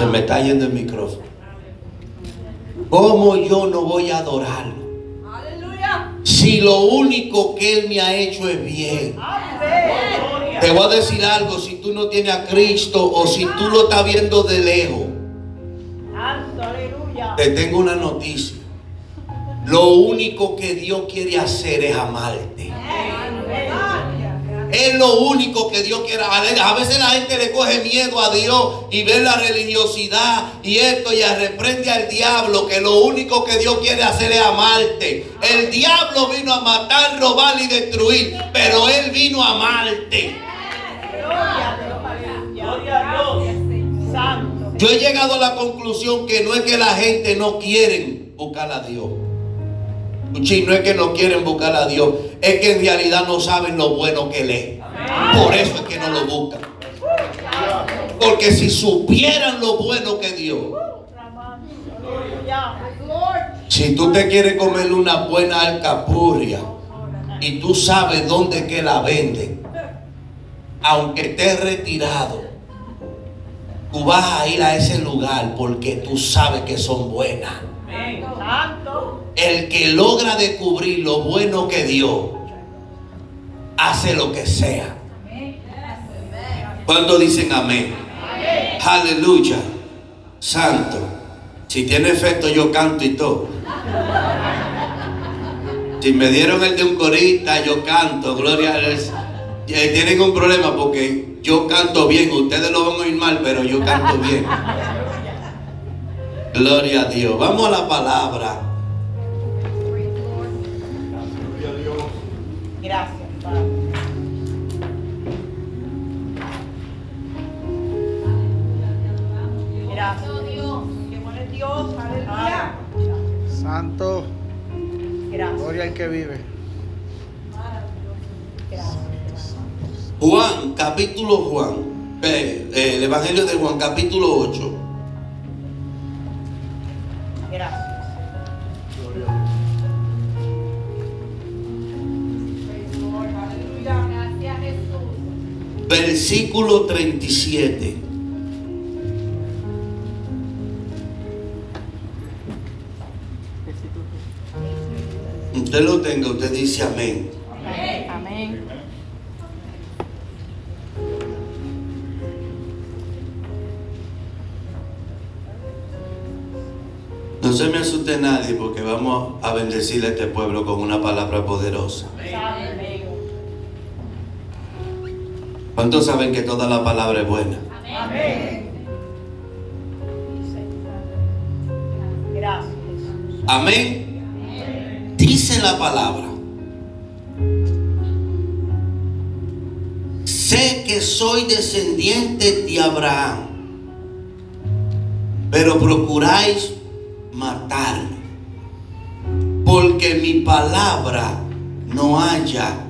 Se me está yendo el micrófono. ¿Cómo yo no voy a adorarlo? Si lo único que Él me ha hecho es bien. Te voy a decir algo, si tú no tienes a Cristo o si tú lo estás viendo de lejos. Te tengo una noticia. Lo único que Dios quiere hacer es amarte. Es lo único que Dios quiere. A veces la gente le coge miedo a Dios y ve la religiosidad y esto y reprende al diablo que lo único que Dios quiere hacer es amarte. El diablo vino a matar, robar y destruir, pero él vino a amarte. Yo he llegado a la conclusión que no es que la gente no quiere buscar a Dios. No es que no quieren buscar a Dios, es que en realidad no saben lo bueno que lee. Por eso es que no lo buscan. Porque si supieran lo bueno que Dios. Si tú te quieres comer una buena alcapurria y tú sabes dónde que la venden, aunque estés retirado, Tú vas a ir a ese lugar porque tú sabes que son buenas. El que logra descubrir lo bueno que Dios hace lo que sea. ¿Cuántos dicen amén? Aleluya. Santo. Si tiene efecto yo canto y todo. Si me dieron el de un corista, yo canto. Gloria a Dios. Eh, tienen un problema porque yo canto bien, ustedes lo van a oír mal, pero yo canto bien. Gloria a Dios. Vamos a la palabra. Gracias, Padre. Gracias. Dios. Qué bueno es Dios. Aleluya. Santo. Gracias. Gloria al que vive. Gracias. Juan, capítulo Juan, eh, eh, el Evangelio de Juan, capítulo 8. Versículo 37. Usted lo tenga, usted dice amén. No se me asuste nadie porque vamos a bendecir a este pueblo con una palabra poderosa. ¿Cuántos saben que toda la palabra es buena? Amén. Gracias. Amén. Dice la palabra. Sé que soy descendiente de Abraham, pero procuráis matar, porque mi palabra no haya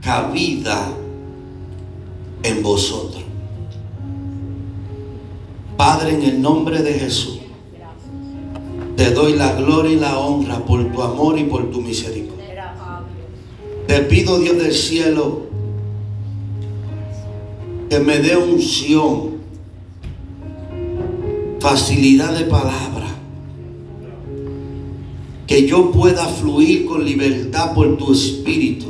cabida en vosotros. Padre, en el nombre de Jesús, te doy la gloria y la honra por tu amor y por tu misericordia. Te pido, Dios del cielo, que me dé unción, facilidad de palabra que yo pueda fluir con libertad por tu espíritu.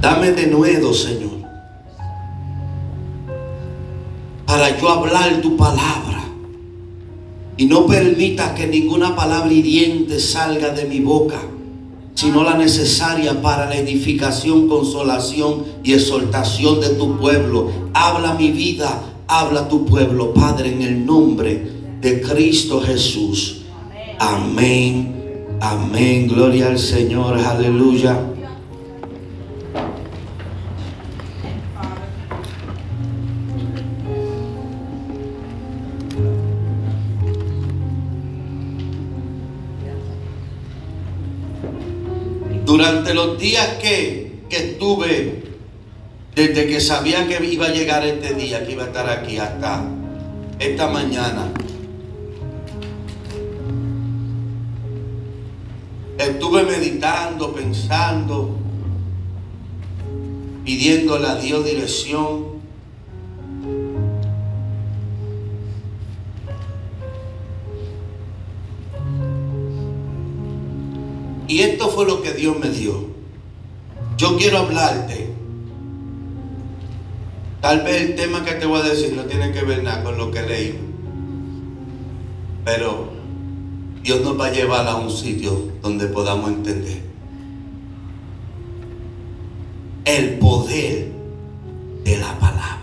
Dame de nuevo, Señor, para yo hablar tu palabra. Y no permita que ninguna palabra hiriente salga de mi boca, sino la necesaria para la edificación, consolación y exhortación de tu pueblo. Habla mi vida, habla tu pueblo, Padre, en el nombre de Cristo Jesús. Amén. Amén. Gloria al Señor. Aleluya. Durante los días que, que estuve, desde que sabía que iba a llegar este día, que iba a estar aquí hasta esta mañana, Estuve meditando, pensando, pidiéndole a Dios dirección. Y esto fue lo que Dios me dio. Yo quiero hablarte. Tal vez el tema que te voy a decir no tiene que ver nada con lo que leí. Pero Dios nos va a llevar a un sitio donde podamos entender. El poder de la palabra.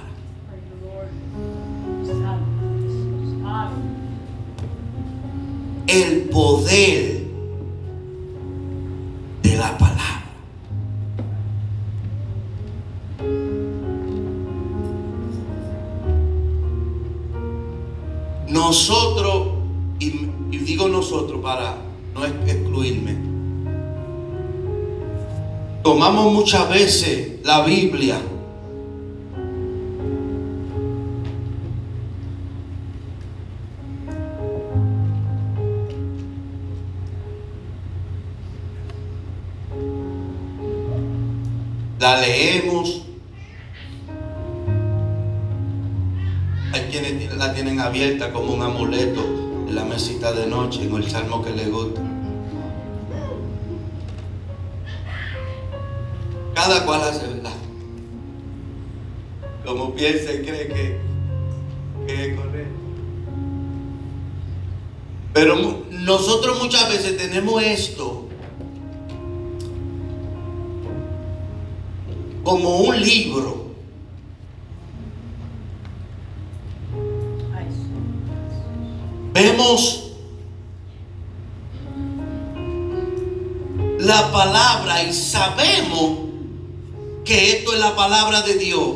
El poder de la palabra. Nosotros, y, y digo nosotros para no excluirme, tomamos muchas veces la Biblia la leemos. Hay quienes la tienen abierta como un amuleto en la mesita de noche, en el salmo que les gusta. Cada cual hace verdad. Como piensa y cree que, que es correcto. Pero nosotros muchas veces tenemos esto como un libro. Vemos la palabra y sabemos que esto es la palabra de Dios.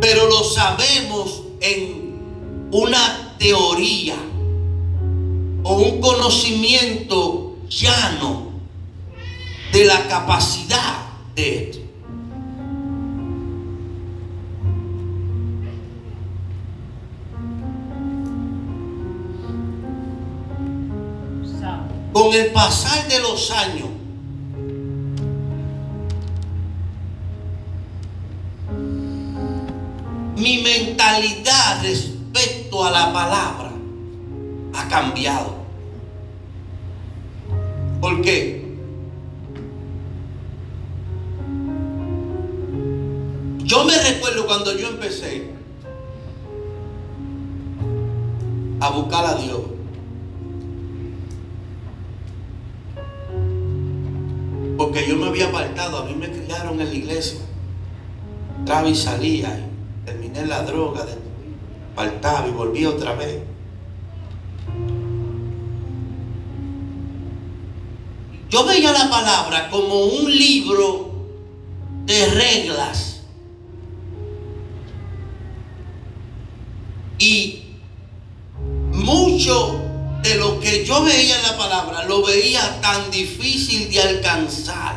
Pero lo sabemos en una teoría o un conocimiento llano de la capacidad de esto. Con el pasar de los años, mi mentalidad respecto a la palabra ha cambiado. ¿Por qué? Cuando yo empecé a buscar a Dios. Porque yo me había apartado, a mí me criaron en la iglesia. Entraba y salía, y terminé la droga, faltaba y volví otra vez. Yo veía la palabra como un libro de reglas Y mucho de lo que yo veía en la palabra lo veía tan difícil de alcanzar.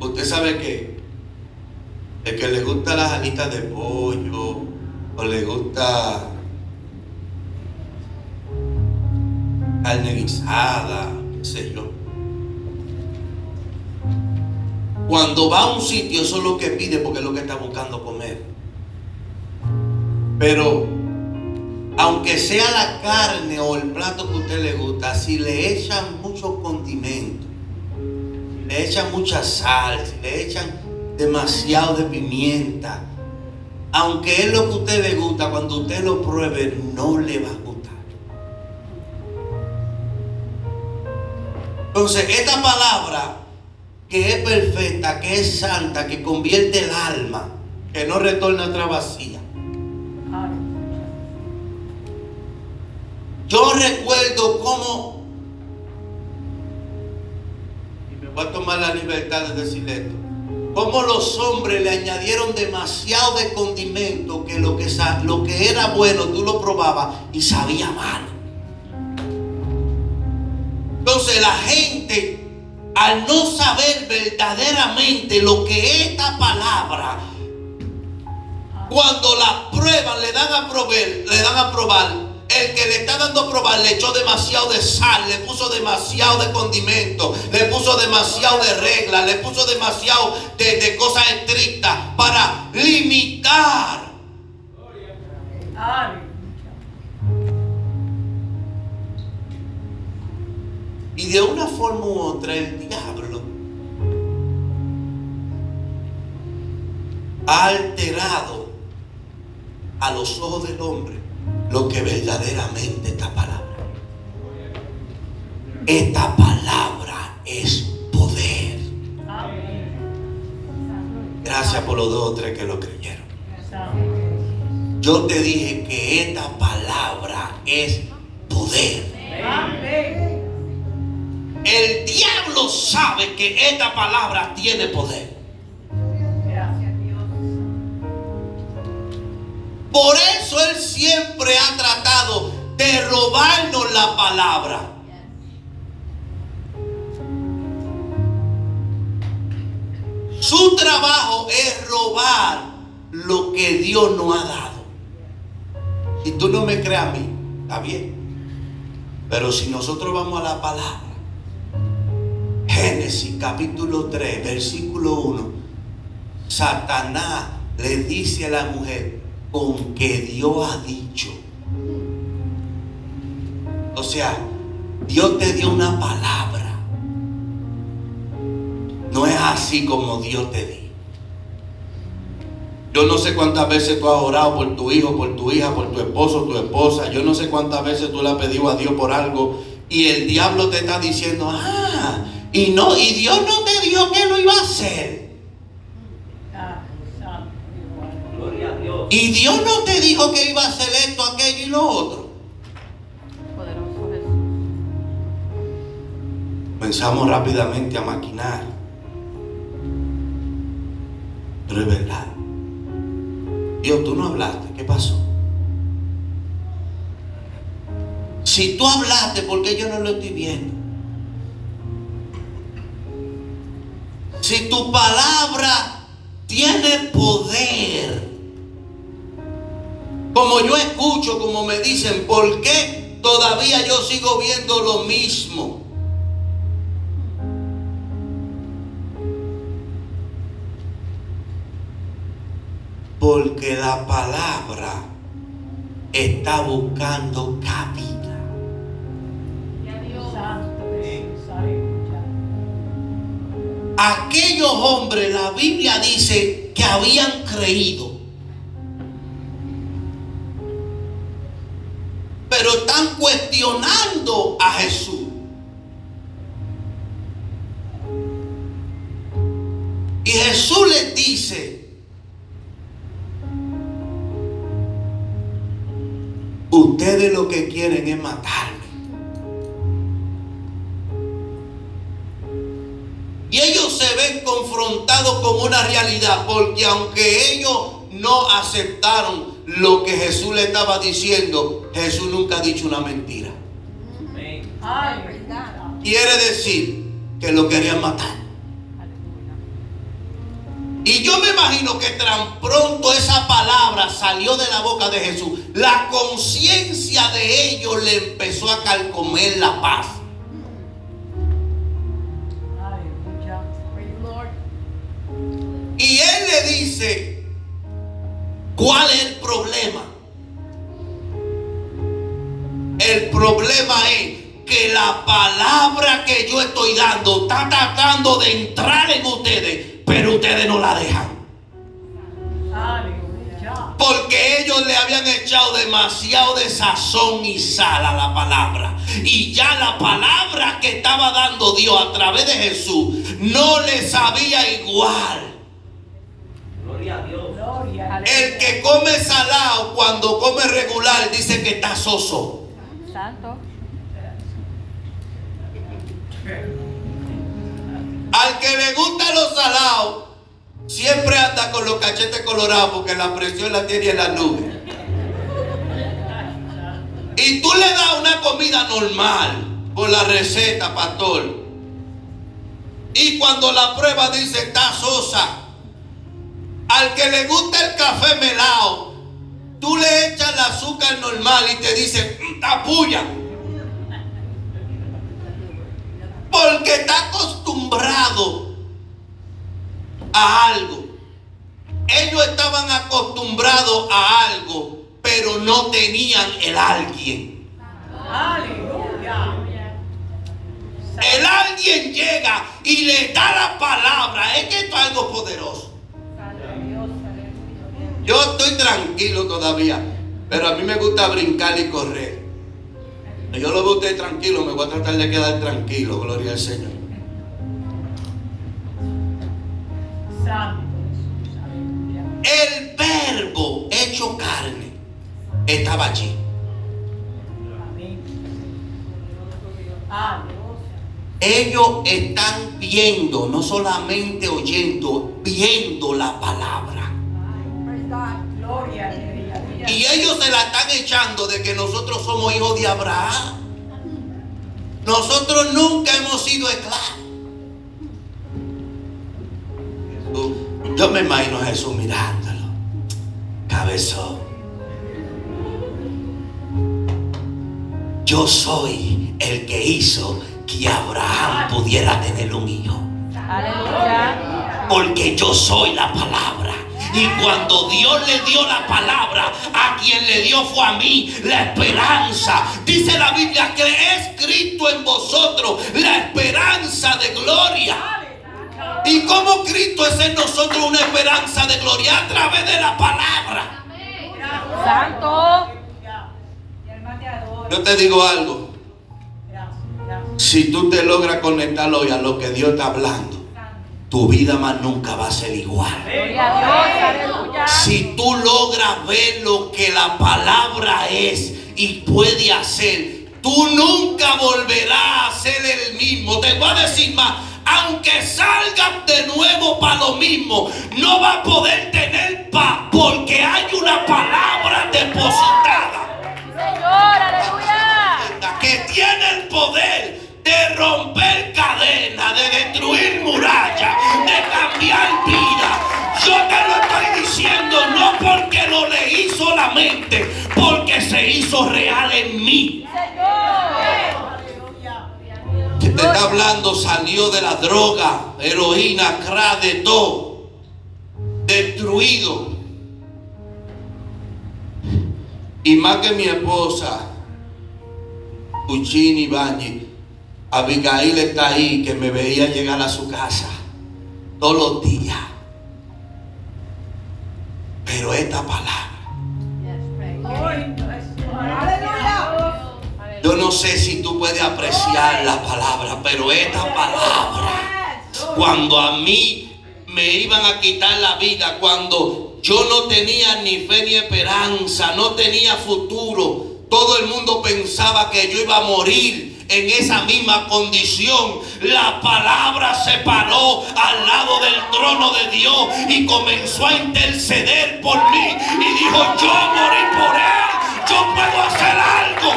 Usted sabe que el que le gusta las alitas de pollo o le gusta carne guisada yo. Cuando va a un sitio, eso es lo que pide porque es lo que está buscando comer. Pero, aunque sea la carne o el plato que a usted le gusta, si le echan mucho condimento, le echan mucha sal, si le echan demasiado de pimienta, aunque es lo que a usted le gusta, cuando usted lo pruebe, no le va a Entonces, esta palabra que es perfecta, que es santa, que convierte el alma, que no retorna otra vacía. Yo recuerdo cómo, y me voy a tomar la libertad de decir esto, cómo los hombres le añadieron demasiado de condimento que lo que, lo que era bueno tú lo probabas y sabía mal. Entonces la gente, al no saber verdaderamente lo que es esta palabra, cuando la prueban, le dan a probar, le dan a probar, el que le está dando a probar le echó demasiado de sal, le puso demasiado de condimento, le puso demasiado de reglas, le puso demasiado de, de cosas estrictas para limitar. Y de una forma u otra el diablo ha alterado a los ojos del hombre lo que verdaderamente esta palabra. Esta palabra es poder. Gracias por los dos o tres que lo creyeron. Yo te dije que esta palabra es poder. El diablo sabe que esta palabra tiene poder. Por eso Él siempre ha tratado de robarnos la palabra. Su trabajo es robar lo que Dios nos ha dado. Si tú no me crees a mí, está bien. Pero si nosotros vamos a la palabra, Génesis capítulo 3, versículo 1, Satanás le dice a la mujer, con que Dios ha dicho. O sea, Dios te dio una palabra. No es así como Dios te dio. Yo no sé cuántas veces tú has orado por tu hijo, por tu hija, por tu esposo, tu esposa. Yo no sé cuántas veces tú le has pedido a Dios por algo y el diablo te está diciendo, ah, y no, y Dios no te dijo que lo iba a hacer. Y Dios no te dijo que iba a hacer esto, aquello y lo otro. Pensamos rápidamente a maquinar. Pero es verdad. Dios, tú no hablaste. ¿Qué pasó? Si tú hablaste, ¿por qué yo no lo estoy viendo? Si tu palabra tiene poder, como yo escucho, como me dicen, ¿por qué todavía yo sigo viendo lo mismo? Porque la palabra está buscando cabida. Aquellos hombres, la Biblia dice que habían creído. pero están cuestionando a Jesús. Y Jesús les dice, ustedes lo que quieren es matarme. Con una realidad, porque aunque ellos no aceptaron lo que Jesús le estaba diciendo, Jesús nunca ha dicho una mentira. Quiere decir que lo querían matar. Y yo me imagino que tan pronto esa palabra salió de la boca de Jesús, la conciencia de ellos le empezó a calcomer la paz. Y él le dice, ¿Cuál es el problema? El problema es que la palabra que yo estoy dando está tratando de entrar en ustedes, pero ustedes no la dejan. Porque ellos le habían echado demasiado de sazón y sal a la palabra. Y ya la palabra que estaba dando Dios a través de Jesús no les sabía igual. Gloria a Dios. El que come salado cuando come regular dice que está soso. Santo. Al que le gusta los salados, siempre anda con los cachetes colorados porque la presión la tiene en la nube. Y tú le das una comida normal por la receta, pastor. Y cuando la prueba dice está sosa, al que le gusta el café melado, tú le echas el azúcar normal y te dice, "Mm, tapuya. Porque está acostumbrado a algo. Ellos estaban acostumbrados a algo, pero no tenían el alguien. Aleluya. El alguien llega y le da la palabra. Es que esto es algo poderoso. Yo estoy tranquilo todavía, pero a mí me gusta brincar y correr. Yo lo veo usted tranquilo, me voy a tratar de quedar tranquilo, gloria al Señor. El verbo hecho carne estaba allí. Ellos están viendo, no solamente oyendo, viendo la palabra. Gloria a Dios. Y ellos se la están echando de que nosotros somos hijos de Abraham. Nosotros nunca hemos sido esclavos. Yo me imagino a Jesús mirándolo. Cabezón. Yo soy el que hizo que Abraham pudiera tener un hijo. Aleluya. Porque yo soy la palabra. Y cuando Dios le dio la palabra, a quien le dio fue a mí la esperanza. Dice la Biblia que es Cristo en vosotros, la esperanza de gloria. ¿Y cómo Cristo es en nosotros una esperanza de gloria? A través de la palabra. Santo. Yo te digo algo. Si tú te logras conectar hoy a lo que Dios está hablando, tu vida más nunca va a ser igual. Si tú logras ver lo que la palabra es y puede hacer, tú nunca volverás a ser el mismo. Te voy a decir más, aunque salgas de nuevo para lo mismo, no va a poder tener paz porque hay una palabra depositada Señor, aleluya. que tiene el poder de romper cadenas, de destruir murallas, de cambiar vida. Yo te lo estoy diciendo no porque lo leí solamente, porque se hizo real en mí. Que te está hablando salió de la droga, heroína, crack, de todo, destruido. Y más que mi esposa, Puccini Bañi, Abigail está ahí que me veía llegar a su casa todos los días. Pero esta palabra, yo no sé si tú puedes apreciar la palabra, pero esta palabra, cuando a mí me iban a quitar la vida, cuando yo no tenía ni fe ni esperanza, no tenía futuro, todo el mundo pensaba que yo iba a morir en esa misma condición. La palabra se paró al lado del trono de Dios y comenzó a interceder por mí y dijo, yo morí por él, yo puedo hacer algo.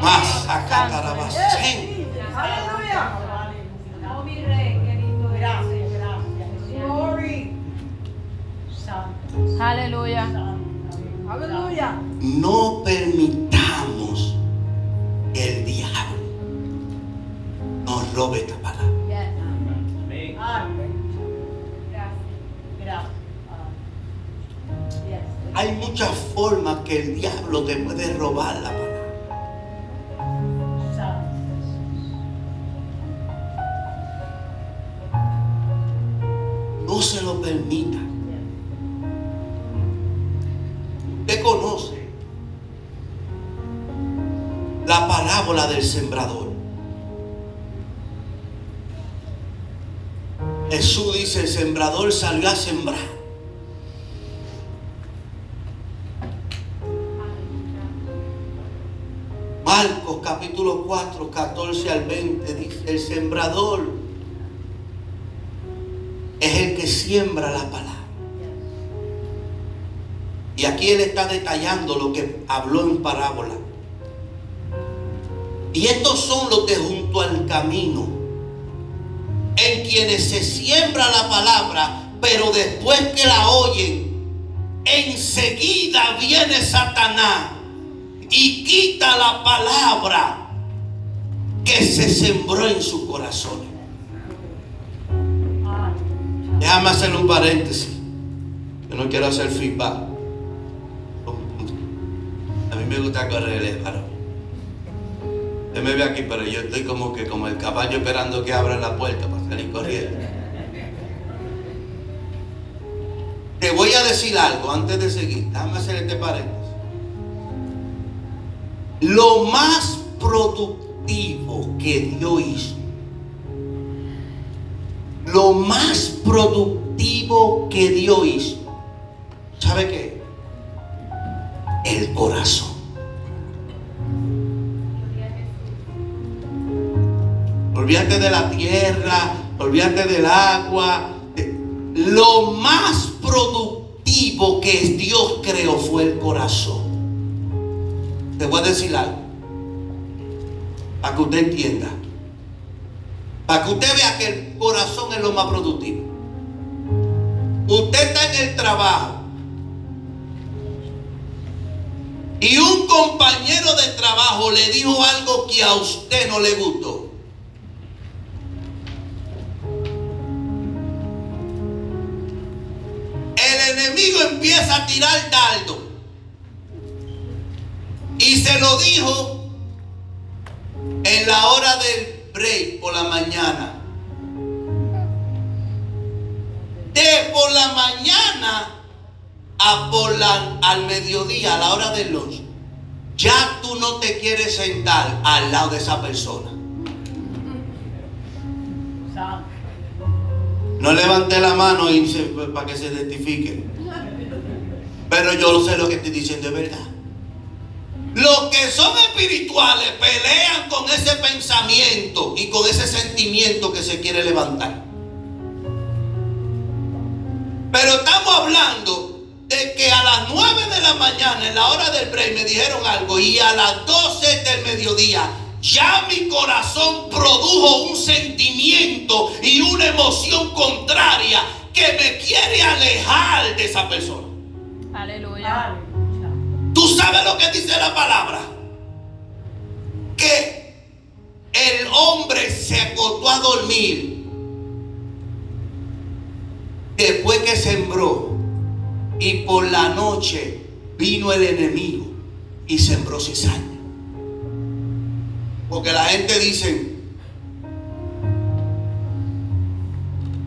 Más acá carabacén. Aleluya. Aleluya. Aleluya. No permitamos que el diablo nos robe esta palabra. Gracias. Yes. Hay muchas formas que el diablo te puede robar la palabra. No se lo permita. Conoce la parábola del sembrador. Jesús dice, el sembrador salió a sembrar. Marcos capítulo 4, 14 al 20 dice, el sembrador es el que siembra la palabra. Y aquí él está detallando lo que habló en parábola. Y estos son los de junto al camino, en quienes se siembra la palabra, pero después que la oyen, enseguida viene Satanás y quita la palabra que se sembró en su corazón. Déjame hacer un paréntesis. Yo no quiero hacer feedback. Me gusta correr el varón. Usted me ve aquí, pero yo estoy como que como el caballo esperando que abran la puerta para salir corriendo. Te voy a decir algo antes de seguir. Déjame hacer este paréntesis. Lo más productivo que Dios hizo, lo más productivo que Dios hizo, ¿sabe qué? El corazón. Olvídate de la tierra, olvídate del agua. Lo más productivo que Dios creó fue el corazón. Te voy a decir algo. Para que usted entienda. Para que usted vea que el corazón es lo más productivo. Usted está en el trabajo. Y un compañero de trabajo le dijo algo que a usted no le gustó. Enemigo empieza a tirar dardo. Y se lo dijo en la hora del break por la mañana. De por la mañana a por la, al mediodía, a la hora del lunch, ya tú no te quieres sentar al lado de esa persona. No levanté la mano se- para que se identifique. Pero yo sé lo que estoy diciendo es verdad. Los que son espirituales pelean con ese pensamiento y con ese sentimiento que se quiere levantar. Pero estamos hablando de que a las 9 de la mañana, en la hora del break, me dijeron algo y a las 12 del mediodía ya mi corazón produjo un sentimiento y una emoción contraria que me quiere alejar de esa persona. Aleluya. ¿Tú sabes lo que dice la palabra? Que el hombre se acostó a dormir después que sembró y por la noche vino el enemigo y sembró cizaña. Porque la gente dice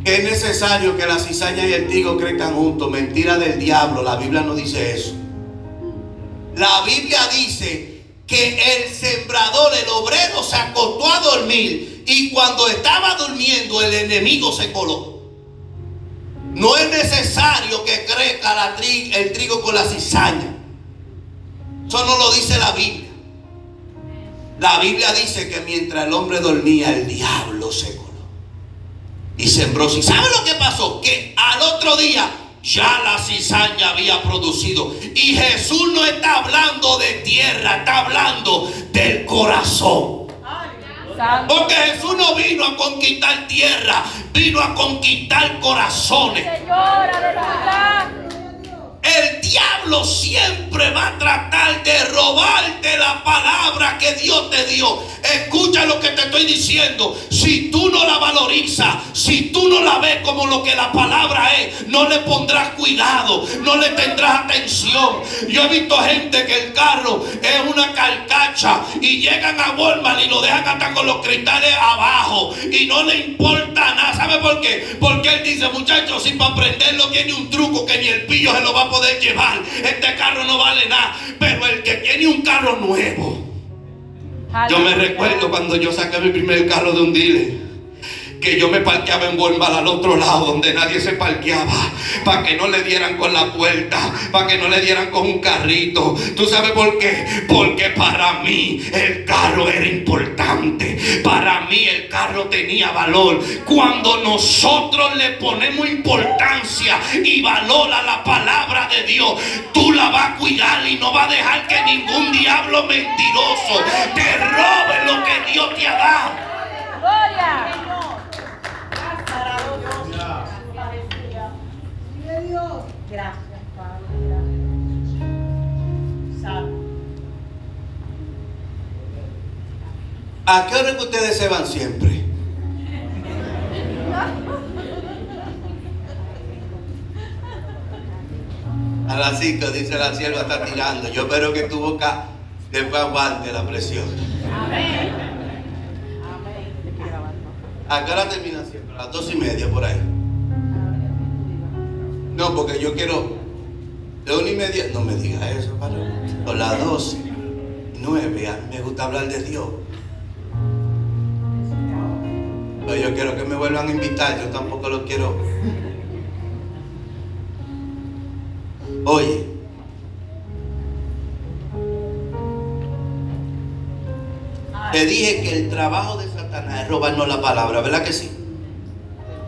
que es necesario que la cizaña y el trigo crezcan juntos. Mentira del diablo, la Biblia no dice eso. La Biblia dice que el sembrador, el obrero, se acostó a dormir y cuando estaba durmiendo el enemigo se coló. No es necesario que crezca el trigo con la cizaña. Eso no lo dice la Biblia. La Biblia dice que mientras el hombre dormía, el diablo se coló. Y sembró cizaña. ¿Sabe lo que pasó? Que al otro día ya la cizaña había producido. Y Jesús no está hablando de tierra, está hablando del corazón. Porque Jesús no vino a conquistar tierra, vino a conquistar corazones. Señor, aleluya. El diablo siempre va a tratar de robarte la palabra que Dios te dio. Escucha lo que te estoy diciendo. Si tú no la valorizas, si tú no la ves como lo que la palabra es, no le pondrás cuidado, no le tendrás atención. Yo he visto gente que el carro es una carcacha y llegan a Walmart y lo dejan hasta con los cristales abajo y no le importa nada. ¿Sabe por qué? Porque él dice, muchachos, si para aprenderlo tiene un truco que ni el pillo se lo va a poder llevar. Este carro no vale nada. Pero el que tiene un carro nuevo. Yo me recuerdo cuando yo saqué mi primer carro de un dealer. Que yo me parqueaba en Walmart al otro lado donde nadie se parqueaba. Para que no le dieran con la puerta. Para que no le dieran con un carrito. ¿Tú sabes por qué? Porque para mí el carro era importante. Para mí el carro tenía valor. Cuando nosotros le ponemos importancia y valor a la palabra de Dios, tú la vas a cuidar y no vas a dejar que ningún diablo mentiroso te robe lo que Dios te ha dado. Gloria. Gracias, Padre. Gracias. Santo. ¿A qué hora que ustedes se van siempre? A las 5 dice la sierva está tirando. Yo espero que tu boca después aguante la presión. Amén. ¿A qué hora termina siempre? A las dos y media por ahí. No, porque yo quiero. De una y media. No me diga eso, para. Con las doce. Nueve. A mí me gusta hablar de Dios. Pero yo quiero que me vuelvan a invitar. Yo tampoco lo quiero. Oye. Te dije que el trabajo de Satanás es robarnos la palabra, ¿verdad que sí?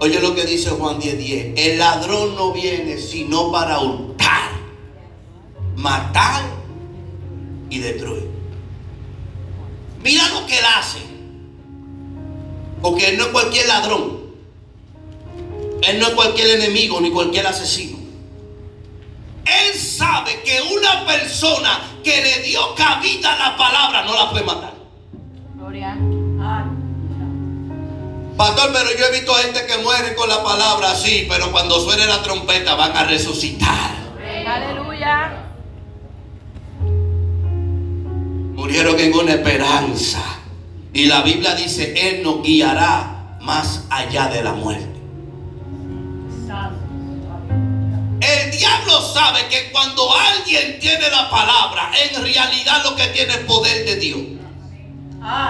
Oye lo que dice Juan 10:10. El ladrón no viene sino para hurtar, matar y destruir. Mira lo que él hace. Porque él no es cualquier ladrón. Él no es cualquier enemigo ni cualquier asesino. Él sabe que una persona que le dio cabida a la palabra no la puede matar. Pastor, pero yo he visto gente que muere con la palabra así, pero cuando suene la trompeta van a resucitar. Aleluya. Murieron en una esperanza. Y la Biblia dice, Él nos guiará más allá de la muerte. El diablo sabe que cuando alguien tiene la palabra, en realidad lo que tiene es poder de Dios.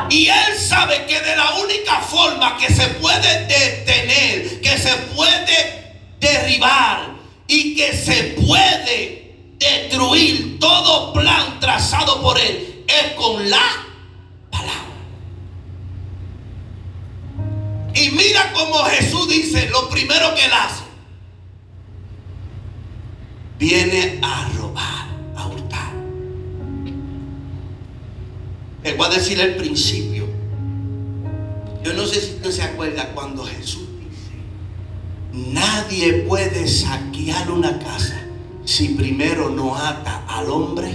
Y él sabe que de la única forma que se puede detener, que se puede derribar y que se puede destruir todo plan trazado por él es con la palabra. Y mira como Jesús dice, lo primero que él hace, viene a robar, Les voy a decir el principio. Yo no sé si usted se acuerda cuando Jesús dice, nadie puede saquear una casa si primero no ata al hombre.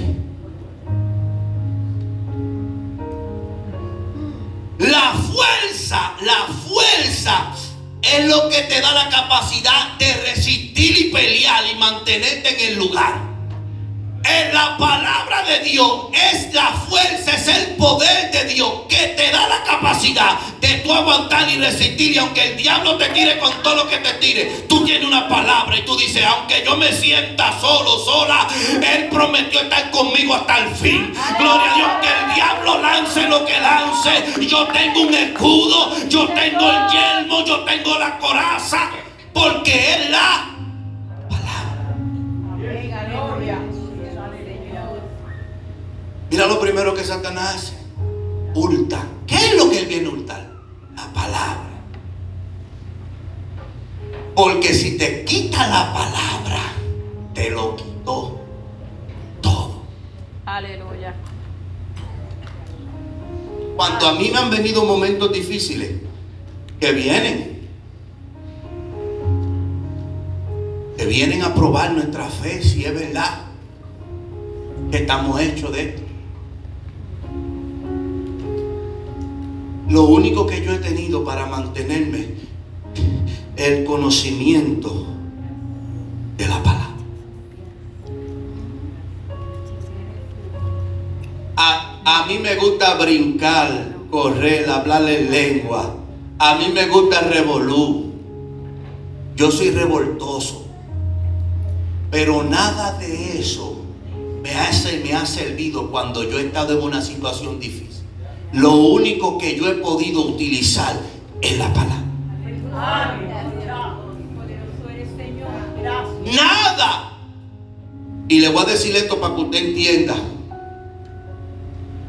La fuerza, la fuerza es lo que te da la capacidad de resistir y pelear y mantenerte en el lugar. En la palabra de Dios es la fuerza, es el poder de Dios que te da la capacidad de tú aguantar y resistir. Y aunque el diablo te tire con todo lo que te tire, tú tienes una palabra y tú dices, aunque yo me sienta solo, sola, Él prometió estar conmigo hasta el fin. Gloria a Dios, que el diablo lance lo que lance. Yo tengo un escudo, yo tengo el yelmo, yo tengo la coraza, porque es la Mira lo primero que Satanás hace. Hurta. ¿Qué es lo que él viene a hurtar? La palabra. Porque si te quita la palabra, te lo quitó todo. Aleluya. Cuando a mí me han venido momentos difíciles, que vienen, que vienen a probar nuestra fe, si es verdad que estamos hechos de esto. Lo único que yo he tenido para mantenerme el conocimiento de la palabra. A, a mí me gusta brincar, correr, hablar en lengua. A mí me gusta revolú. Yo soy revoltoso. Pero nada de eso me, hace, me ha servido cuando yo he estado en una situación difícil. Lo único que yo he podido utilizar es la palabra. Nada. Y le voy a decir esto para que usted entienda.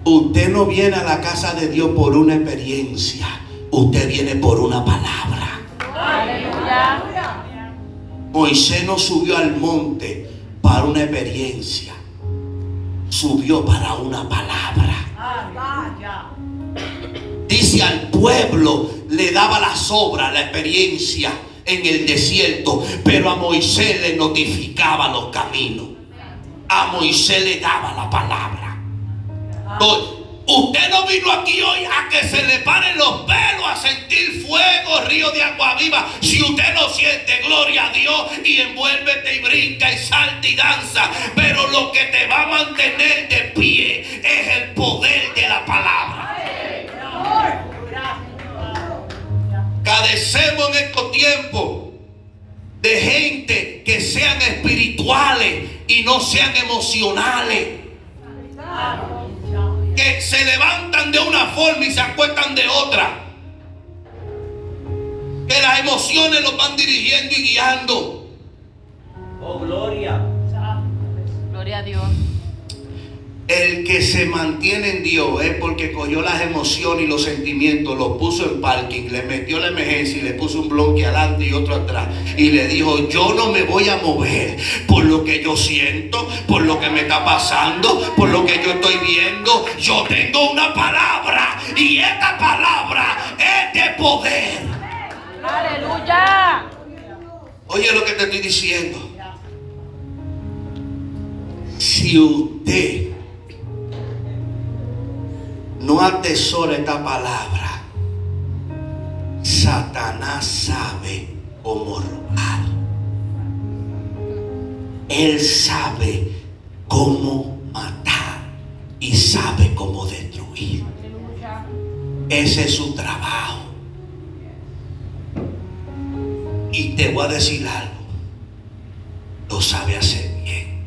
Usted no viene a la casa de Dios por una experiencia. Usted viene por una palabra. Aleluya. Moisés no subió al monte para una experiencia. Subió para una palabra. Dice al pueblo, le daba las obras, la experiencia en el desierto, pero a Moisés le notificaba los caminos. A Moisés le daba la palabra. Entonces, Usted no vino aquí hoy a que se le paren los pelos, a sentir fuego, río de agua viva. Si usted lo siente, gloria a Dios, y envuélvete y brinca y salta y danza. Pero lo que te va a mantener de pie es el poder de la palabra. Cadecemos en estos tiempos de gente que sean espirituales y no sean emocionales que se levantan de una forma y se acuestan de otra. Que las emociones los van dirigiendo y guiando. Oh, gloria. Gloria a Dios. El que se mantiene en Dios es porque cogió las emociones y los sentimientos, los puso en parking, le metió la emergencia y le puso un bloque adelante y otro atrás. Y le dijo, yo no me voy a mover por lo que yo siento, por lo que me está pasando, por lo que yo estoy viendo. Yo tengo una palabra y esta palabra es de poder. Aleluya. Oye lo que te estoy diciendo. Si usted no atesora esta palabra, Satanás sabe cómo robar. Él sabe cómo matar y sabe cómo destruir. Ese es su trabajo. Y te voy a decir algo. Lo sabe hacer bien.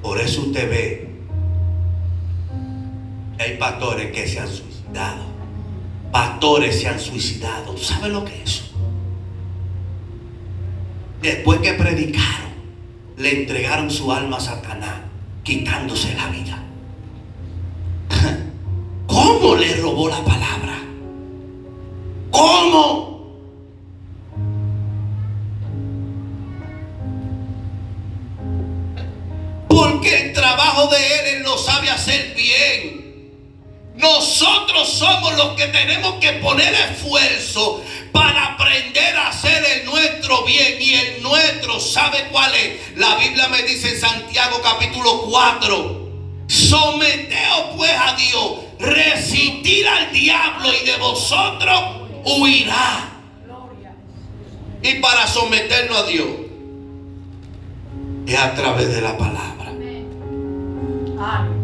Por eso usted ve hay pastores que se han suicidado. Pastores se han suicidado. ¿Tú sabes lo que es? Después que predicaron, le entregaron su alma a Satanás, quitándose la vida. ¿Cómo le robó la palabra? ¿Cómo? Porque el trabajo de Él, Él lo sabe hacer bien. Nosotros somos los que tenemos que poner esfuerzo para aprender a hacer el nuestro bien. Y el nuestro, ¿sabe cuál es? La Biblia me dice en Santiago capítulo 4. Someteos pues a Dios, resistir al diablo y de vosotros huirá. Y para someternos a Dios es a través de la palabra.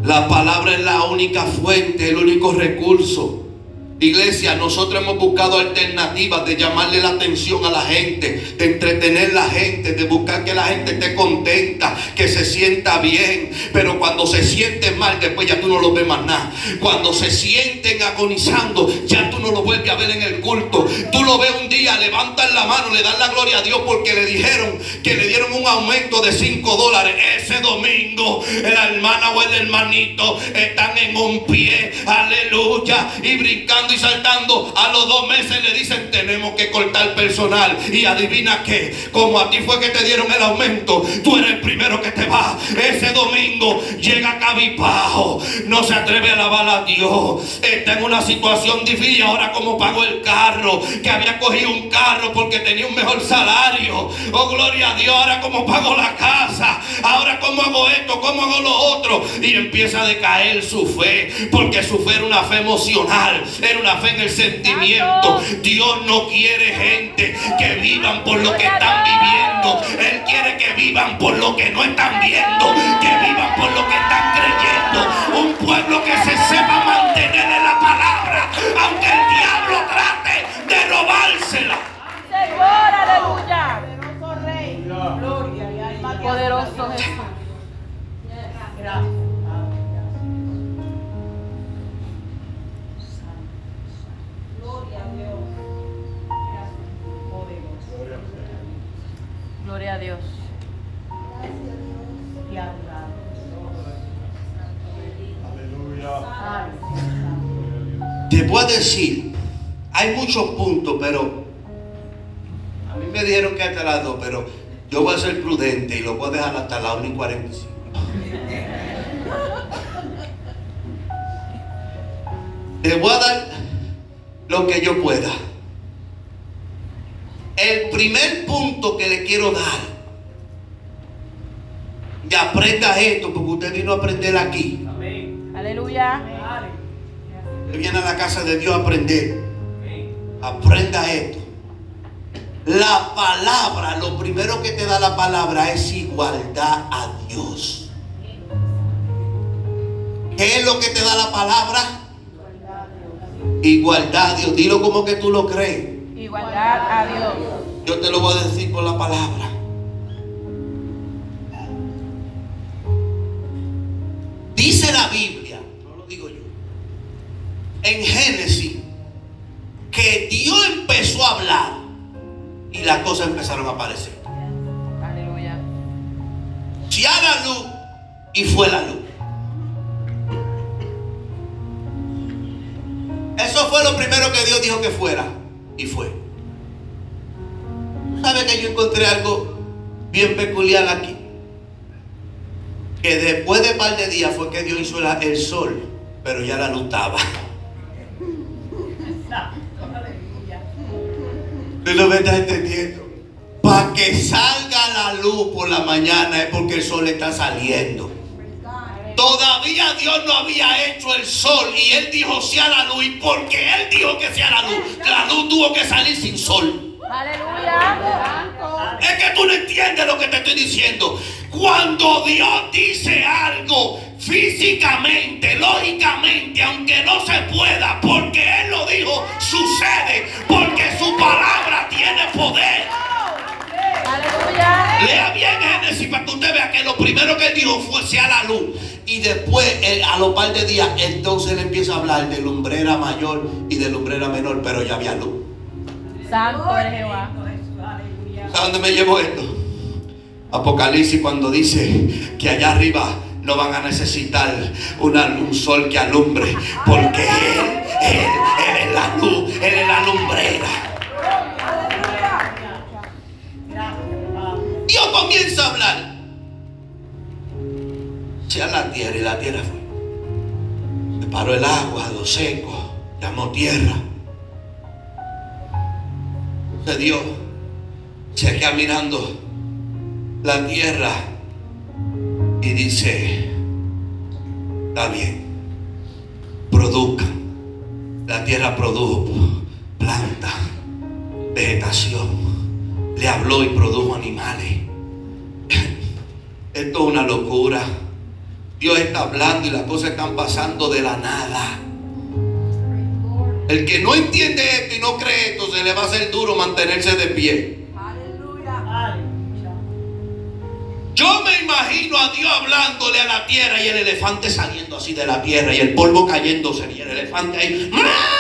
La palabra es la única fuente, el único recurso. Iglesia, nosotros hemos buscado alternativas de llamarle la atención a la gente, de entretener a la gente, de buscar que la gente esté contenta, que se sienta bien. Pero cuando se sienten mal, después ya tú no los ves más nada. Cuando se sienten agonizando, ya tú no los vuelves a ver en el culto. Tú lo ves un día, levantan la mano, le dan la gloria a Dios porque le dijeron que le dieron un aumento de 5 dólares. Ese domingo, la hermana o el hermanito están en un pie, aleluya, y brincando y saltando. A los dos meses le dicen, tenemos que cortar personal. Y adivina qué, como a ti fue que te dieron el aumento, tú eres el primero que te va. Ese domingo llega cabipajo, no se atreve a alabar a Dios. Está en una situación difícil. Ahora como pago el carro, que había cogido un carro porque tenía un mejor salario. Oh, gloria a Dios. Ahora como pago la casa. Ahora como hago esto, cómo hago lo otro. Y empieza a decaer su fe. Porque su fe era una fe emocional. Una fe en el sentimiento. Dios no quiere gente que vivan por lo que están viviendo. Él quiere que vivan por lo que no están viendo. Que vivan por lo que están creyendo. Un pueblo que se sepa mantener en la palabra. Aunque el diablo trate de robársela. Señor, aleluya. Poderoso Rey. Gloria y alma. Poderoso Jesús. Gracias. Gloria a Dios. Te adoramos. Te voy a decir, hay muchos puntos, pero a mí me dijeron que hasta las 2, pero yo voy a ser prudente y lo voy a dejar hasta la 1 y 45. Te voy a dar lo que yo pueda. Primer punto que le quiero dar, y aprenda esto, porque usted vino a aprender aquí. Amén. Aleluya. Usted viene a la casa de Dios a aprender. Amén. Aprenda esto. La palabra, lo primero que te da la palabra es igualdad a Dios. ¿Qué es lo que te da la palabra? Igualdad a Dios. Dilo como que tú lo crees. Igualdad a Dios. Yo te lo voy a decir por la palabra. Dice la Biblia, no lo digo yo, en Génesis, que Dios empezó a hablar y las cosas empezaron a aparecer. Aleluya. Si haga luz y fue la luz. Eso fue lo primero que Dios dijo que fuera y fue. ¿Tú ¿Sabes que yo encontré algo bien peculiar aquí? Que después de par de días fue que Dios hizo el sol, pero ya la luz estaba. ¿Tú no me estás entendiendo? Para que salga la luz por la mañana es porque el sol está saliendo. Todavía Dios no había hecho el sol y Él dijo sea la luz. Y porque Él dijo que sea la luz, la luz tuvo que salir sin sol. Aleluya. Es que tú no entiendes lo que te estoy diciendo. Cuando Dios dice algo físicamente, lógicamente, aunque no se pueda, porque Él lo dijo, sucede. Porque su palabra tiene poder. Aleluya. Lea bien Génesis para que usted vea que lo primero que él dijo fue sea la luz. Y después, él, a los par de días, entonces él empieza a hablar de lumbrera mayor y de lumbrera menor, pero ya había luz. Santo es Jehová. ¿A dónde me llevó esto? Apocalipsis cuando dice que allá arriba no van a necesitar una- un sol que alumbre, porque él, él, él es la luz, él es la lumbrera. Dios comienza a hablar. Sea la tierra y la tierra fue. Separó el agua, lo seco, llamó tierra. Entonces Dios se queda mirando la tierra y dice, está bien, produzca. La tierra produjo planta, vegetación. Le habló y produjo animales. Esto es una locura. Dios está hablando y las cosas están pasando de la nada. El que no entiende esto y no cree esto, se le va a hacer duro mantenerse de pie. Yo me imagino a Dios hablándole a la tierra y el elefante saliendo así de la tierra y el polvo cayéndose y el elefante ahí. ¡Ah!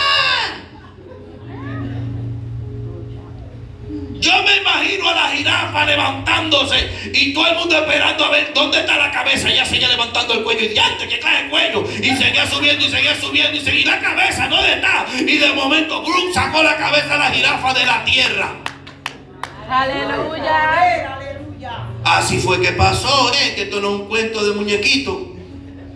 Yo me imagino a la jirafa levantándose y todo el mundo esperando a ver dónde está la cabeza. Ya seguía levantando el cuello y antes que cae el cuello. Y seguía subiendo y seguía subiendo y seguía la cabeza. ¿Dónde está? Y de momento, ¡brum! sacó la cabeza de la jirafa de la tierra. Aleluya. Así fue que pasó, ¿eh? que esto no es un cuento de muñequito.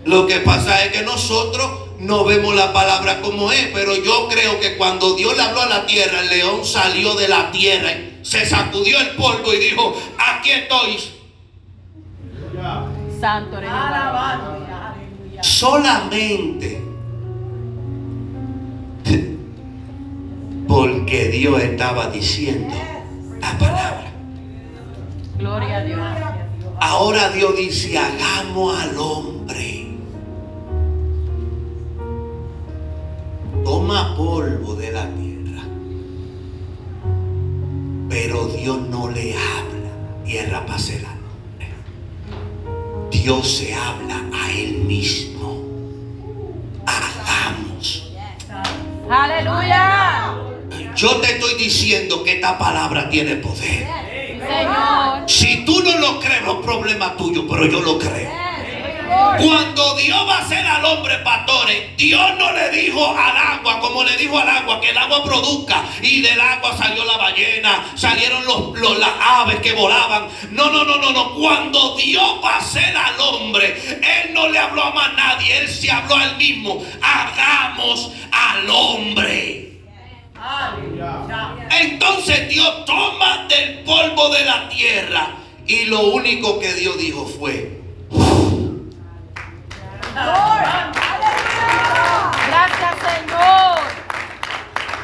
Lo que pasa es que nosotros no vemos la palabra como es, pero yo creo que cuando Dios le habló a la tierra, el león salió de la tierra, y se sacudió el polvo y dijo, aquí estoy. Santo. Solamente porque Dios estaba diciendo la palabra. Gloria a Dios. Ahora Dios dice, hagamos al hombre. Toma polvo de la tierra. Pero Dios no le habla tierra para ser al hombre. Dios se habla a él mismo. Hagamos. Aleluya. Yo te estoy diciendo que esta palabra tiene poder. Señor. Si tú no lo crees, no es problema tuyo, pero yo lo creo. Cuando Dios va a hacer al hombre pastores, Dios no le dijo al agua, como le dijo al agua, que el agua produzca. Y del agua salió la ballena, salieron los, las aves que volaban. No, no, no, no, no. Cuando Dios va a hacer al hombre, Él no le habló a más nadie, Él se habló a Él mismo. Hagamos al hombre. Entonces Dios toma del polvo de la tierra y lo único que Dios dijo fue, Gracias, Señor.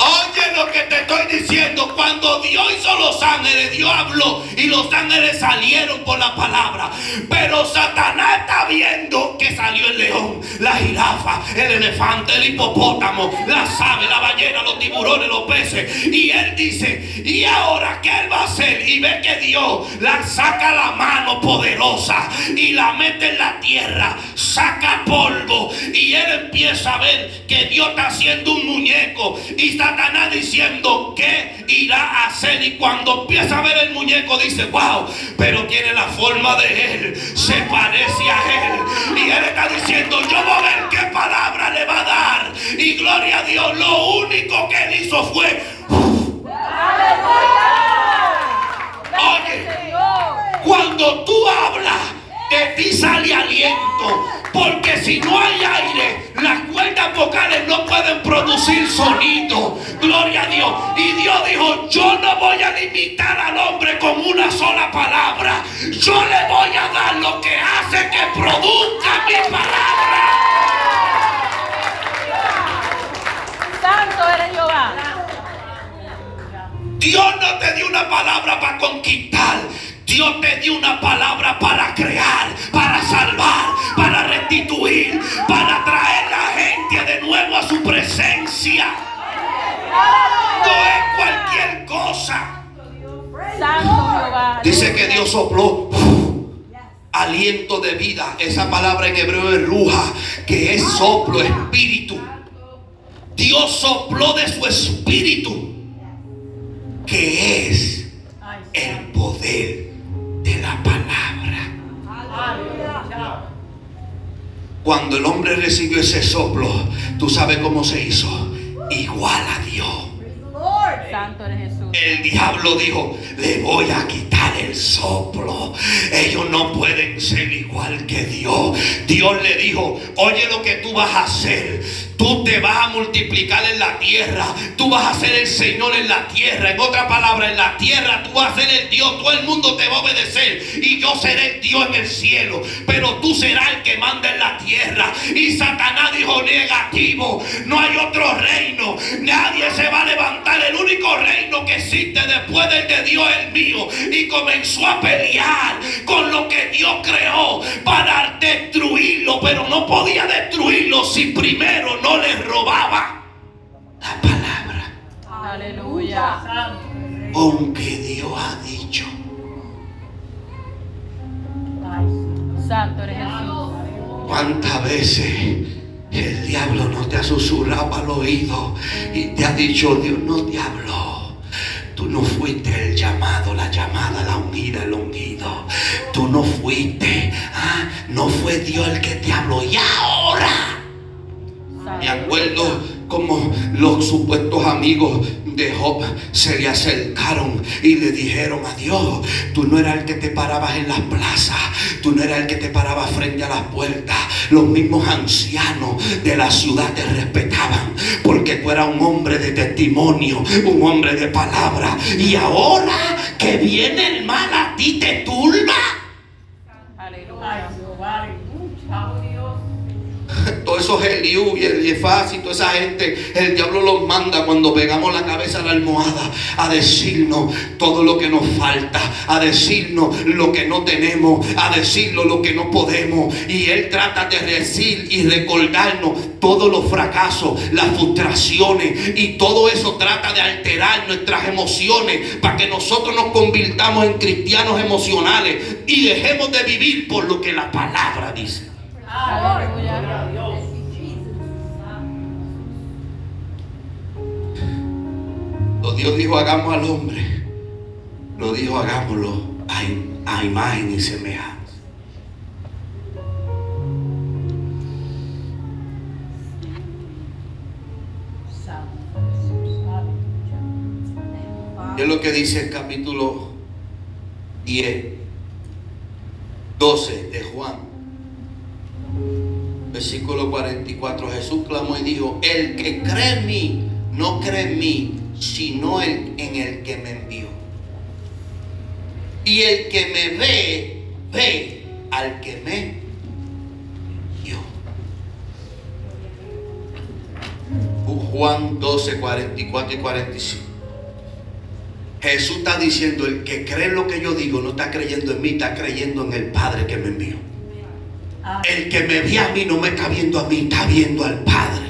Oye lo que te estoy diciendo. Cuando Dios hizo los ángeles, Dios habló y los ángeles salieron por la palabra. Pero Satanás está viendo que salió el león, la jirafa, el elefante, el hipopótamo, la ave, la ballena, los tiburones, los peces. Y él dice, ¿y ahora qué él va a hacer? Y ve que Dios la saca la mano poderosa y la mete en la tierra, saca polvo. Y él empieza a ver que Dios está haciendo un muñeco. Y Satanás diciendo, ¿qué irá a hacer? Y cuando empieza a ver el muñeco, dice, wow, pero tiene la forma de él, se parece a él. Y él está diciendo, yo voy a ver qué palabra le va a dar. Y gloria a Dios, lo único que él hizo fue, oye, cuando tú hablas, de ti sale aliento. Porque si no hay aire, las cuerdas vocales no pueden producir sonido. Gloria a Dios. Y Dios dijo, yo no voy a limitar al hombre con una sola palabra. Yo le voy a dar lo que hace que produzca mi palabra. Santo eres Jehová. Dios no te dio una palabra para conquistar. Dios te dio una palabra para crear, para salvar, para restituir, para traer la gente de nuevo a su presencia. No es cualquier cosa. Santo Jehová. Dice que Dios sopló aliento de vida. Esa palabra en hebreo es ruja, que es soplo, espíritu. Dios sopló de su espíritu, que es el poder de la palabra. Cuando el hombre recibió ese soplo, tú sabes cómo se hizo. Igual a Dios. El diablo dijo, le voy a quitar el soplo. Ellos no pueden ser igual que Dios. Dios le dijo, oye lo que tú vas a hacer. Tú te vas a multiplicar en la tierra. Tú vas a ser el Señor en la tierra. En otra palabra, en la tierra tú vas a ser el Dios. Todo el mundo te va a obedecer. Y yo seré el Dios en el cielo. Pero tú serás el que manda en la tierra. Y Satanás dijo negativo. No hay otro reino. Nadie se va a levantar. El único reino que existe después del de Dios es el mío. Y comenzó a pelear con lo que Dios creó para destruirlo. Pero no podía destruirlo si primero no le robaba la palabra. Aleluya. Aunque Dios ha dicho. Santo eres Jesús. ¿Cuántas veces el diablo no te ha susurrado al oído y te ha dicho, Dios no te habló? Tú no fuiste el llamado, la llamada, la unida, el ungido. Tú no fuiste. ah, No fue Dios el que te habló. Y ahora. Me acuerdo como los supuestos amigos de Job se le acercaron y le dijeron a Dios, tú no eras el que te parabas en las plazas, tú no eras el que te parabas frente a las puertas. Los mismos ancianos de la ciudad te respetaban porque tú eras un hombre de testimonio, un hombre de palabra. Y ahora que viene el mal a ti te turba. Aleluya. Todos esos Eliú y Eliefaz y toda esa gente, el diablo los manda cuando pegamos la cabeza a la almohada a decirnos todo lo que nos falta, a decirnos lo que no tenemos, a decirnos lo que no podemos. Y él trata de decir y recordarnos todos los fracasos, las frustraciones y todo eso trata de alterar nuestras emociones para que nosotros nos convirtamos en cristianos emocionales y dejemos de vivir por lo que la palabra dice. Aleluya. Lo Dios dijo hagamos al hombre. Lo dijo hagámoslo a, a imagen y semejanza. Es lo que dice el capítulo 10, 12 de Juan. Versículo 44. Jesús clamó y dijo, el que cree en mí, no cree en mí, sino en el que me envió. Y el que me ve, ve al que me envió. Juan 12, 44 y 45. Jesús está diciendo, el que cree en lo que yo digo no está creyendo en mí, está creyendo en el Padre que me envió. El que me ve a mí no me está viendo a mí, está viendo al Padre.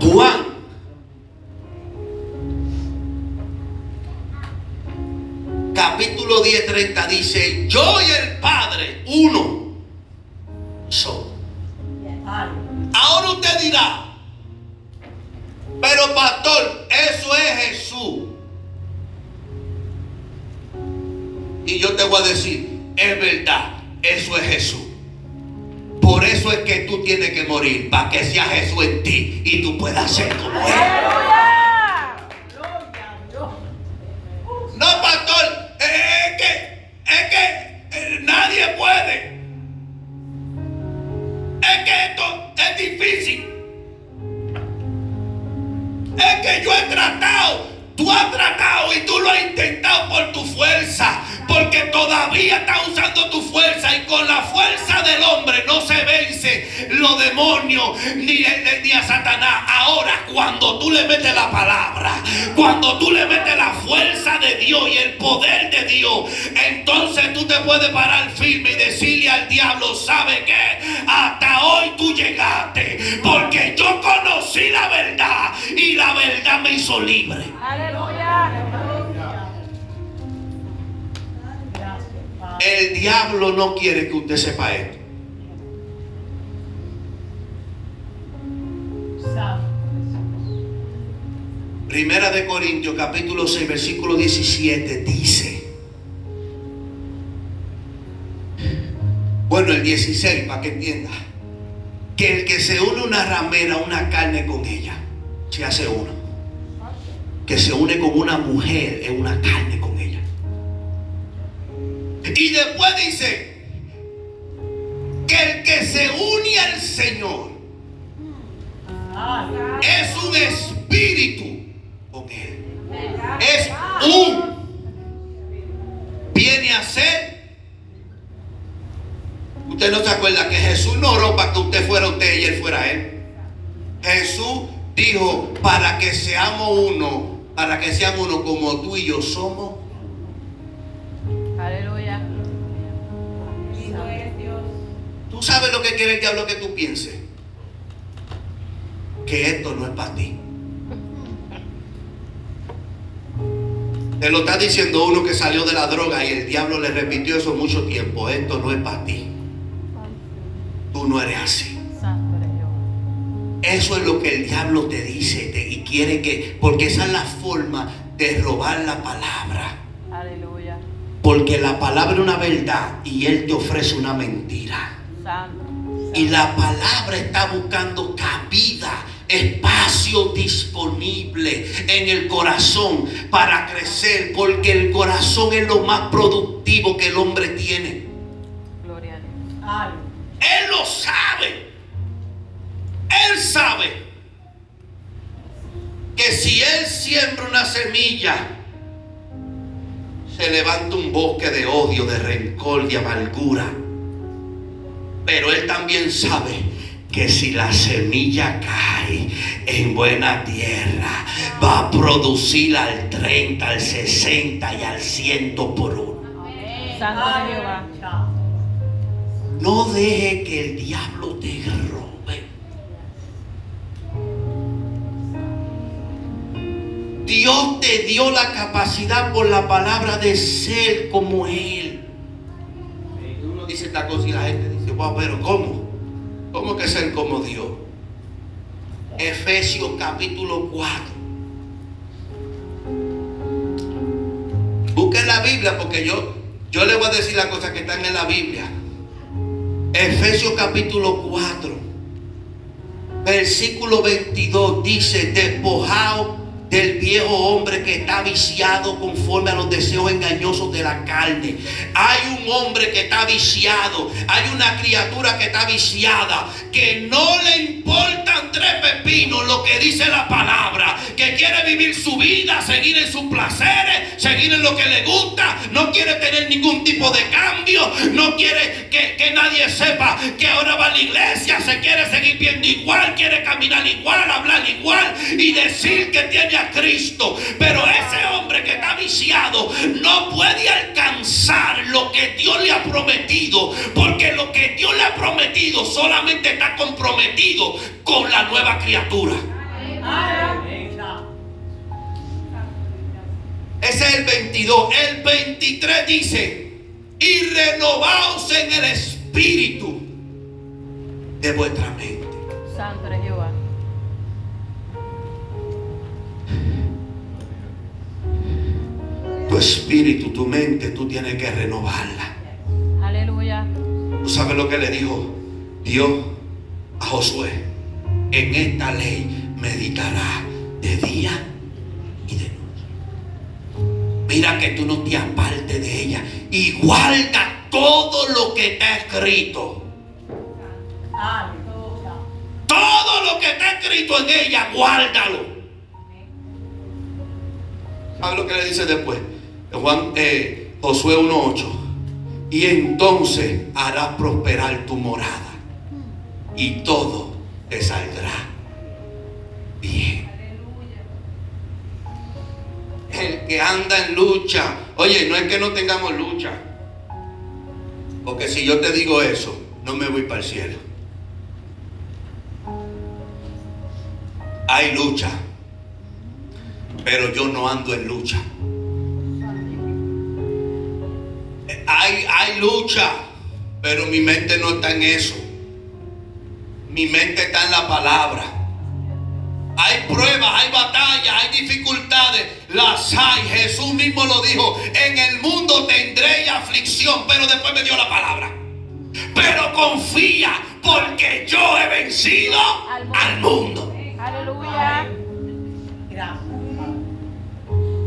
Juan capítulo 10, 30 dice, yo y el Padre, uno son. Ahora usted dirá, pero pastor, eso es Jesús. Y yo te voy a decir, es verdad, eso es Jesús. Por eso es que tú tienes que morir, para que sea Jesús en ti y tú puedas ser como Él. No, pastor, es que, es que eh, nadie puede. Es que esto es difícil. Es que yo he tratado, tú has tratado y tú lo has intentado por tu fuerza. Porque todavía estás usando tu fuerza y con la fuerza del hombre no se vence los demonios ni, ni a Satanás. Ahora, cuando tú le metes la palabra, cuando tú le metes la fuerza de Dios y el poder de Dios, entonces tú te puedes parar firme y decirle al diablo, ¿sabe qué? Hasta hoy tú llegaste, porque yo conocí la verdad y la verdad me hizo libre. ¡Aleluya! El diablo no quiere que usted sepa esto. Primera de Corintios capítulo 6 versículo 17 dice. Bueno, el 16 para que entienda. Que el que se une una ramera, una carne con ella, se hace uno. Que se une con una mujer es una carne con. Y después dice que el que se une al Señor es un espíritu con. Es un. Viene a ser. Usted no se acuerda que Jesús no oró para que usted fuera usted y él fuera él. Jesús dijo para que seamos uno, para que seamos uno como tú y yo somos. Sabes lo que quiere el diablo que tú pienses? Que esto no es para ti. Te lo está diciendo uno que salió de la droga y el diablo le repitió eso mucho tiempo. Esto no es para ti. Tú no eres así. Eso es lo que el diablo te dice te- y quiere que, porque esa es la forma de robar la palabra. Aleluya. Porque la palabra es una verdad y él te ofrece una mentira. Y la palabra está buscando cabida, espacio disponible en el corazón para crecer, porque el corazón es lo más productivo que el hombre tiene. Gloria a Dios. Él lo sabe. Él sabe que si él siembra una semilla, se levanta un bosque de odio, de rencor, de amargura. Pero él también sabe que si la semilla cae en buena tierra, va a producir al 30, al 60 y al 100 por uno. No deje que el diablo te robe. Dios te dio la capacidad por la palabra de ser como Él. Uno dice esta cosa y la gente pero ¿cómo? ¿Cómo que ser como Dios? Efesios capítulo 4. Busquen la Biblia porque yo, yo le voy a decir las cosas que están en la Biblia. Efesios capítulo 4, versículo 22 dice, despojaos del viejo hombre que está viciado conforme a los deseos engañosos de la carne. Hay un hombre que está viciado, hay una criatura que está viciada, que no le importan tres pepinos lo que dice la palabra, que quiere vivir su vida, seguir en sus placeres, seguir en lo que le gusta, no quiere tener ningún tipo de cambio, no quiere que, que nadie sepa que ahora va a la iglesia, se quiere seguir viendo igual, quiere caminar igual, hablar igual y decir que tiene Cristo. Pero ese hombre que está viciado no puede alcanzar lo que Dios le ha prometido, porque lo que Dios le ha prometido solamente está comprometido con la nueva criatura. Ese es el 22. El 23 dice, y renovaos en el espíritu de vuestra mente. Santo eres Tu espíritu, tu mente, tú tienes que renovarla. Aleluya. ¿Tú sabes lo que le dijo Dios a Josué? En esta ley meditará de día y de noche. Mira que tú no te apartes de ella y guarda todo lo que está escrito. Todo lo que está escrito en ella, guárdalo. ¿Sabe lo que le dice después? Juan, eh, Josué 1.8. Y entonces hará prosperar tu morada. Y todo te saldrá bien. El que anda en lucha. Oye, no es que no tengamos lucha. Porque si yo te digo eso, no me voy para el cielo. Hay lucha. Pero yo no ando en lucha. Hay, hay lucha. Pero mi mente no está en eso. Mi mente está en la palabra. Hay pruebas, hay batallas, hay dificultades. Las hay. Jesús mismo lo dijo. En el mundo tendréis aflicción. Pero después me dio la palabra. Pero confía porque yo he vencido al mundo. Aleluya.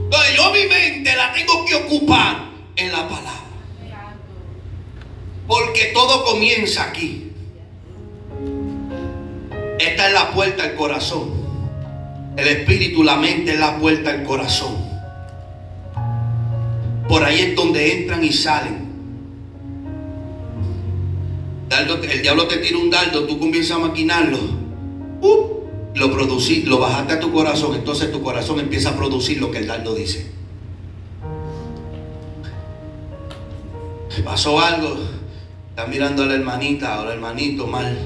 Entonces yo mi mente la tengo que ocupar en la palabra. Porque todo comienza aquí. Esta es la puerta al corazón. El espíritu, la mente es la puerta al corazón. Por ahí es donde entran y salen. El diablo te tira un dardo, tú comienzas a maquinarlo. ¡Uh! lo producí, lo bajaste a tu corazón, entonces tu corazón empieza a producir lo que el dardo dice. Pasó algo, está mirando a la hermanita o al hermanito mal.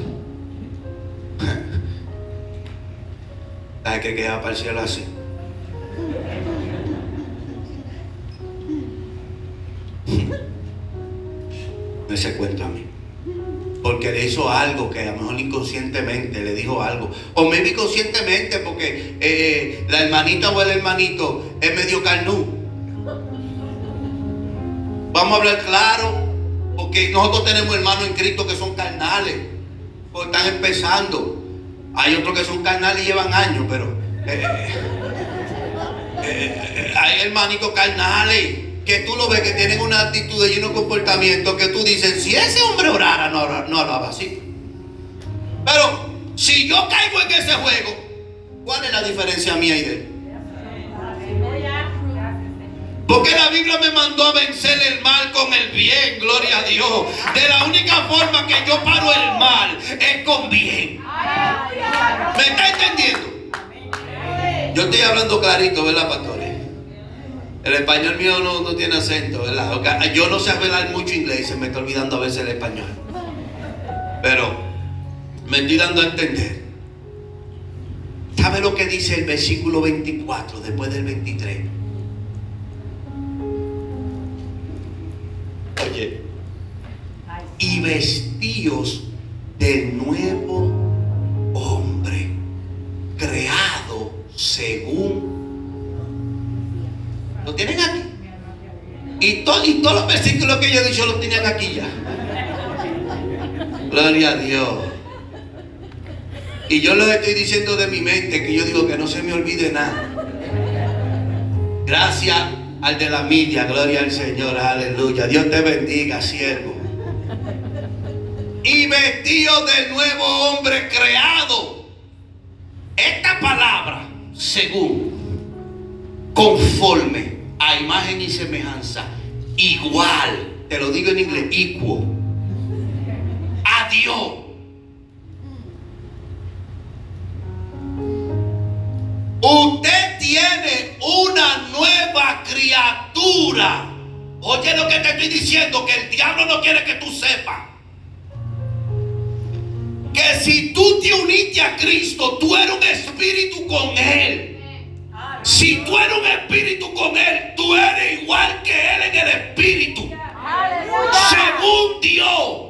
¿Sabes qué queda para el así? No se cuenta a mí. Porque le hizo algo que a lo mejor inconscientemente le dijo algo. O maybe conscientemente porque eh, la hermanita o el hermanito es medio carnú. Vamos a hablar claro. Porque nosotros tenemos hermanos en Cristo que son carnales. Porque están empezando. Hay otros que son carnales y llevan años, pero... eh, eh, eh, hay hermanitos carnales que tú lo ves que tienen una actitud y unos comportamientos que tú dices, si ese hombre orara, no, ora- no así. Pero si yo caigo en ese juego, ¿cuál es la diferencia mía y de él? Porque la Biblia me mandó a vencer el mal con el bien, gloria a Dios. De la única forma que yo paro el mal es con bien. ¿Me está entendiendo? Yo estoy hablando clarito, ¿verdad, pastores? El español mío no, no tiene acento, ¿verdad? Yo no sé hablar mucho inglés, se me está olvidando a veces el español. Pero me estoy dando a entender. ¿Sabe lo que dice el versículo 24 después del 23? Oye, y vestíos del nuevo hombre, creado según ¿Lo tienen aquí? Y, to- y todos los versículos que yo he dicho los tenían aquí ya. Gloria a Dios. Y yo les estoy diciendo de mi mente que yo digo que no se me olvide nada. Gracias al de la media, gloria al Señor, aleluya. Dios te bendiga, siervo. Y vestido del nuevo hombre creado. Esta palabra, según, conforme a imagen y semejanza, igual, te lo digo en inglés, equal, a Dios. Usted tiene una nueva Oye lo que te estoy diciendo, que el diablo no quiere que tú sepas. Que si tú te uniste a Cristo, tú eres un espíritu con Él. Si tú eres un espíritu con Él, tú eres igual que Él en el espíritu. Según Dios,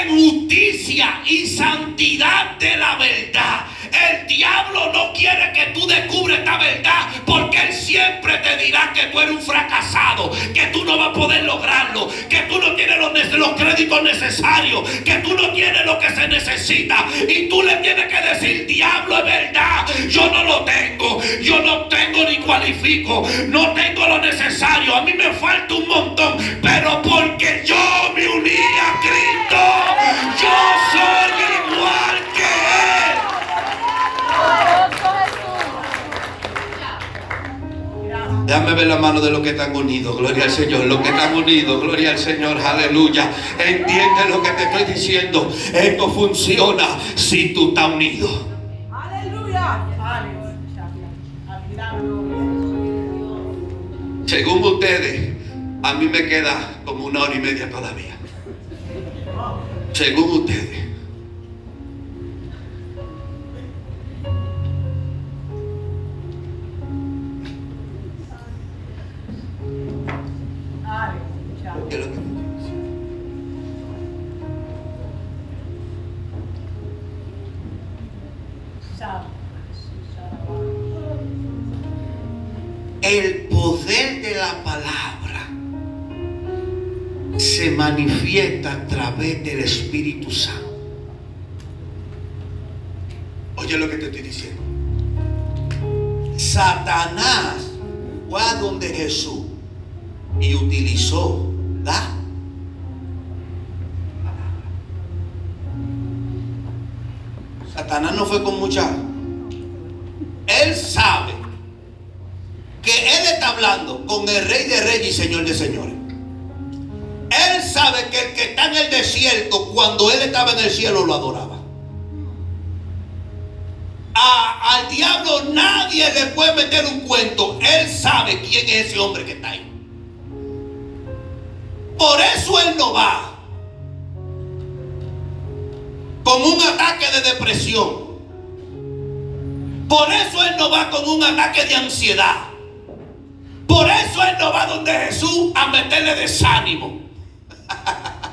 en justicia y santidad de la verdad. El diablo no quiere que tú descubres esta verdad porque él siempre te dirá que tú eres un fracasado, que tú no vas a poder lograrlo, que tú no tienes los, los créditos necesarios, que tú no tienes lo que se necesita. Y tú le tienes que decir, diablo es verdad, yo no lo tengo, yo no tengo ni cualifico, no tengo lo necesario, a mí me falta un montón, pero porque yo me uní a Cristo, yo soy igual que Él. Déjame ver la mano de los que están unidos, gloria al Señor, los que están unidos, gloria al Señor, aleluya. Entiende lo que te estoy diciendo. Esto funciona si tú estás unido. Aleluya. Según ustedes, a mí me queda como una hora y media todavía. Según ustedes. El poder de la palabra se manifiesta a través del Espíritu Santo. Oye lo que te estoy diciendo. Satanás fue a donde Jesús y utilizó la Satanás no fue con mucha. Él sabe que él está hablando con el rey de reyes y señor de señores. Él sabe que el que está en el desierto, cuando él estaba en el cielo, lo adoraba. Al diablo nadie le puede meter un cuento. Él sabe quién es ese hombre que está ahí. Por eso él no va con un ataque de depresión. Por eso él no va con un ataque de ansiedad. Por eso él no va donde Jesús a meterle desánimo.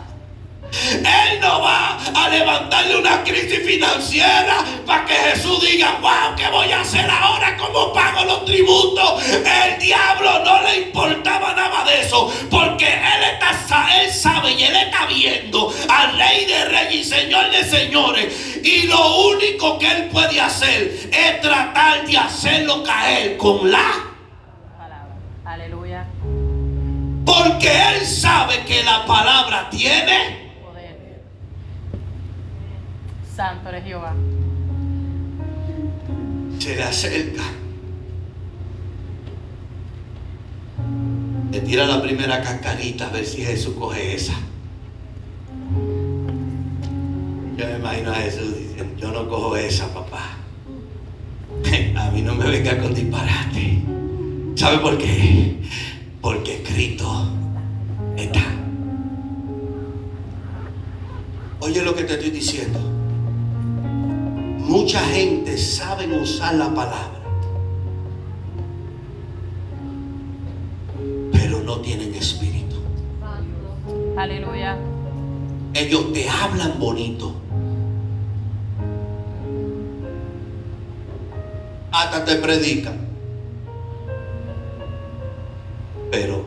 Él no va a levantarle una crisis financiera para que Jesús diga, wow, ¿qué voy a hacer ahora? ¿Cómo pago los tributos? El diablo no le importaba nada de eso, porque él, está, él sabe y él está viendo al rey de reyes y señor de señores. Y lo único que él puede hacer es tratar de hacerlo caer con la Palabra. Aleluya. La palabra tiene. Poder. Santo eres Jehová. Se le acerca. Le tira la primera cascarita a ver si Jesús coge esa. Yo me imagino a Jesús diciendo, yo no cojo esa, papá. A mí no me venga con disparate. ¿Sabe por qué? Porque escrito está. Oye lo que te estoy diciendo. Mucha gente sabe usar la palabra, pero no tienen espíritu. Aleluya. Ellos te hablan bonito. Hasta te predican. Pero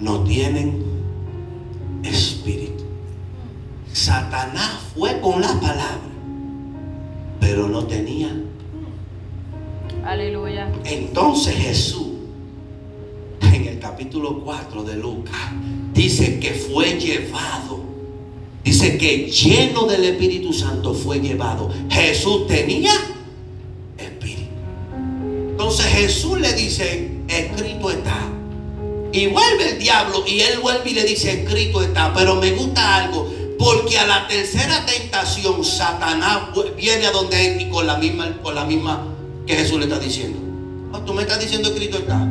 no tienen espíritu. Satanás fue con la palabra, pero no tenía. Aleluya. Entonces Jesús capítulo 4 de Lucas, dice que fue llevado. Dice que lleno del Espíritu Santo fue llevado. Jesús tenía espíritu. Entonces Jesús le dice, escrito está. Y vuelve el diablo y él vuelve y le dice, escrito está. Pero me gusta algo, porque a la tercera tentación Satanás viene a donde él y con la misma, con la misma que Jesús le está diciendo. Ah, Tú me estás diciendo escrito está.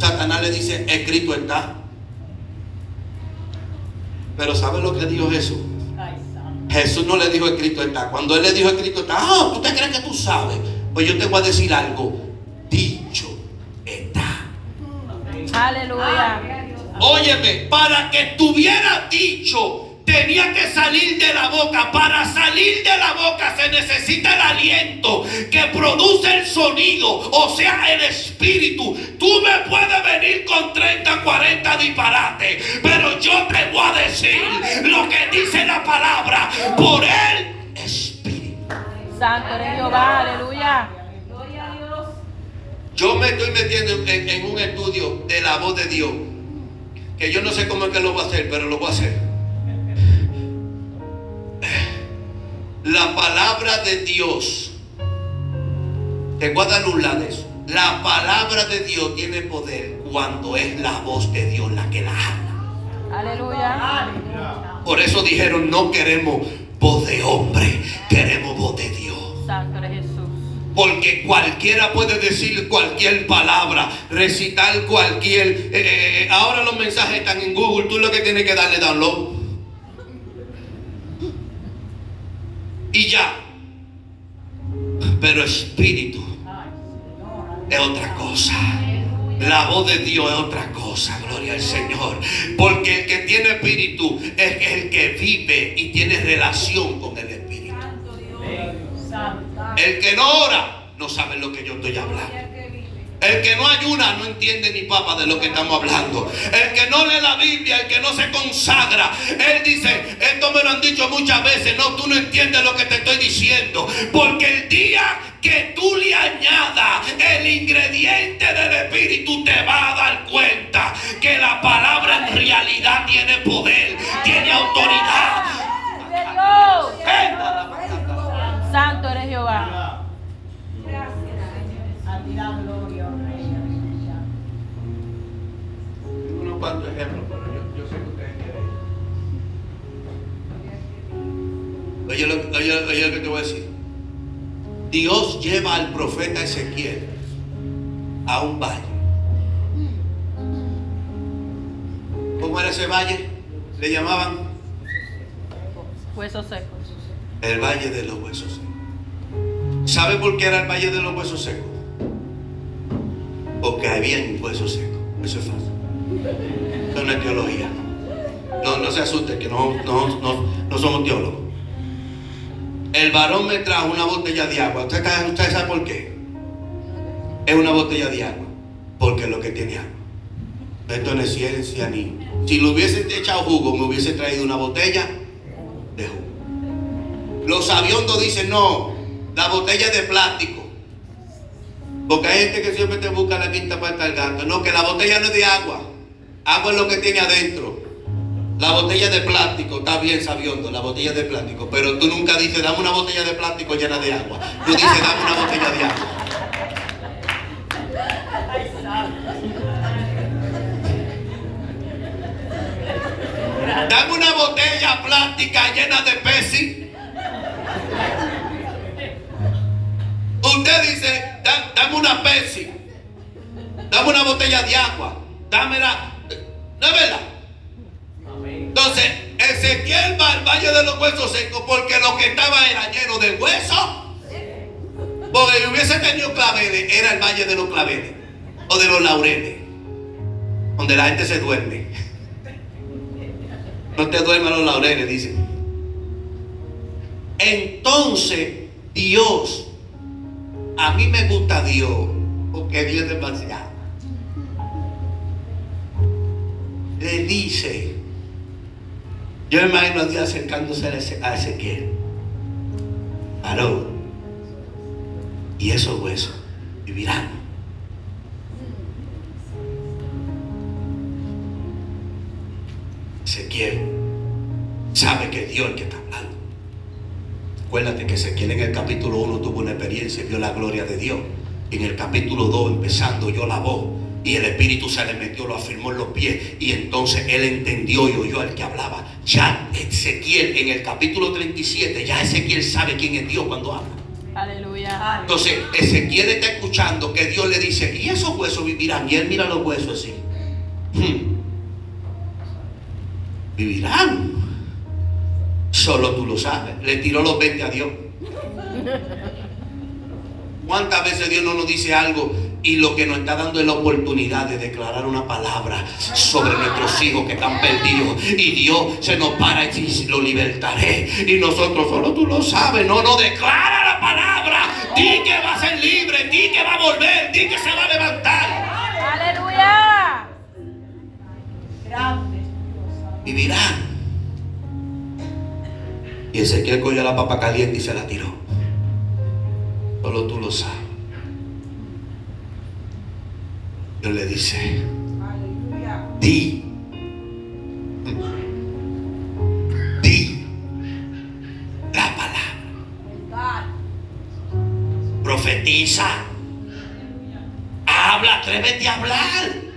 Satanás le dice, escrito está. Pero ¿sabes lo que dijo Jesús? Jesús no le dijo escrito está. Cuando él le dijo escrito está, ah, ¿tú te crees que tú sabes? Pues yo te voy a decir algo. Dicho está. Aleluya. Óyeme, para que estuviera dicho, tenía que salir de la boca. Para salir de la boca se necesita el aliento que produce el sonido, o sea, el espíritu. Tú me puedes venir con 30, 40 disparates, pero yo te voy a decir lo que dice la palabra por el espíritu. Santo eres Jehová. Aleluya. Gloria a Dios. Yo me estoy metiendo en, en un estudio de la voz de Dios, que yo no sé cómo es que lo voy a hacer, pero lo voy a hacer. La palabra de Dios, te voy a dar un lado de eso. La palabra de Dios tiene poder cuando es la voz de Dios la que la habla. Aleluya. Por eso dijeron, no queremos voz de hombre, queremos voz de Dios. Santo Jesús. Porque cualquiera puede decir cualquier palabra, recitar cualquier... eh, eh, eh, ahora los mensajes están en Google, tú lo que tienes que darle download. Y ya. Pero espíritu es otra cosa. La voz de Dios es otra cosa, gloria al Señor. Porque el que tiene espíritu es el que vive y tiene relación con el espíritu. El que no ora no sabe lo que yo estoy hablando. El que no ayuna no entiende ni papa de lo que estamos hablando. El que no lee la Biblia, el que no se consagra, él dice, esto me lo han dicho muchas veces, no, tú no entiendes lo que te estoy diciendo. Porque el día que tú le añadas el ingrediente del Espíritu, te va a dar cuenta que la palabra en realidad tiene poder, tiene autoridad. Santo eres Jehová. Unos cuantos ejemplos, pero yo, yo sé que ustedes quieren. Oye lo, oye, oye lo que te voy a decir. Dios lleva al profeta Ezequiel a un valle. ¿Cómo era ese valle? Le llamaban Huesos secos. el valle de los huesos secos. ¿Sabe por qué era el valle de los huesos secos? Porque había huesos secos. Eso es fácil. Eso no teología. No, no se asuste, que no, no, no, no somos teólogos. El varón me trajo una botella de agua. ¿Usted, usted sabe por qué? Es una botella de agua. Porque lo que tiene agua. Esto no es ciencia ni. Si lo hubiese echado jugo, me hubiese traído una botella de jugo. Los aviondos dicen no, la botella es de plástico. Porque hay gente que siempre te busca la quinta parte del gato. No, que la botella no es de agua. Agua es lo que tiene adentro. La botella de plástico, está bien sabiondo, la botella de plástico. Pero tú nunca dices, dame una botella de plástico llena de agua. Tú dices, dame una botella de agua. Dame una botella plástica llena de Pepsi. Usted dice, "Da- dame una Pepsi. Dame una botella de agua. Dámela. ¿No es verdad? Entonces, Ezequiel va al valle de los huesos secos porque lo que estaba era lleno de huesos. Porque si hubiese tenido claveles, era el valle de los claveles o de los laureles, donde la gente se duerme. No te duermas los laureles, dice. Entonces, Dios, a mí me gusta Dios, porque Dios es demasiado. Le dice, yo me imagino a Dios acercándose a Eze- a Ezequiel. Aarón, y esos huesos vivirán. Ezequiel sabe que es Dios el que está hablando. Acuérdate que Ezequiel en el capítulo 1 tuvo una experiencia y vio la gloria de Dios. En el capítulo 2, empezando, oyó la voz. Y el Espíritu se le metió, lo afirmó en los pies. Y entonces él entendió y oyó al que hablaba. Ya Ezequiel, en el capítulo 37, ya Ezequiel sabe quién es Dios cuando habla. Aleluya. Entonces Ezequiel está escuchando que Dios le dice, y esos huesos vivirán. Y él mira los huesos así. Hmm. Vivirán. Solo tú lo sabes. Le tiró los 20 a Dios. ¿Cuántas veces Dios no nos dice algo y lo que nos está dando es la oportunidad de declarar una palabra sobre nuestros hijos que están perdidos? Y Dios se nos para y dice, lo libertaré. Y nosotros solo tú lo sabes. No, no, declara la palabra. Di que va a ser libre, di que va a volver, di que se va a levantar. Aleluya. Vivirán. Y Ezequiel cogió la papa caliente y se la tiró. Solo tú lo sabes. Dios le dice, di. Di la palabra. Profetiza. Habla, atrévete a hablar.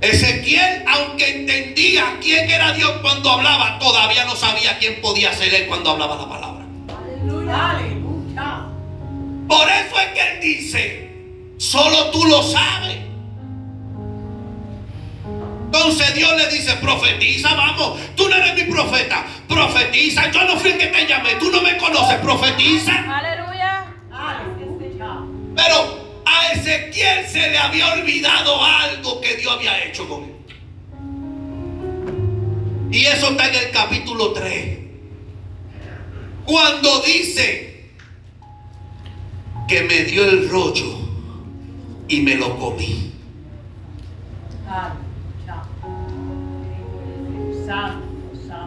Ezequiel, aunque entendía quién era Dios cuando hablaba, todavía no sabía quién podía ser él cuando hablaba la palabra. Aleluya. Aleluya. Por eso es que él dice, solo tú lo sabes. Entonces Dios le dice, profetiza, vamos, tú no eres mi profeta, profetiza, yo no fui el que te llamé, tú no me conoces, profetiza. Aleluya. Pero a Ezequiel se le había olvidado algo que Dios había hecho con él. Y eso está en el capítulo 3. Cuando dice que me dio el rollo y me lo comí.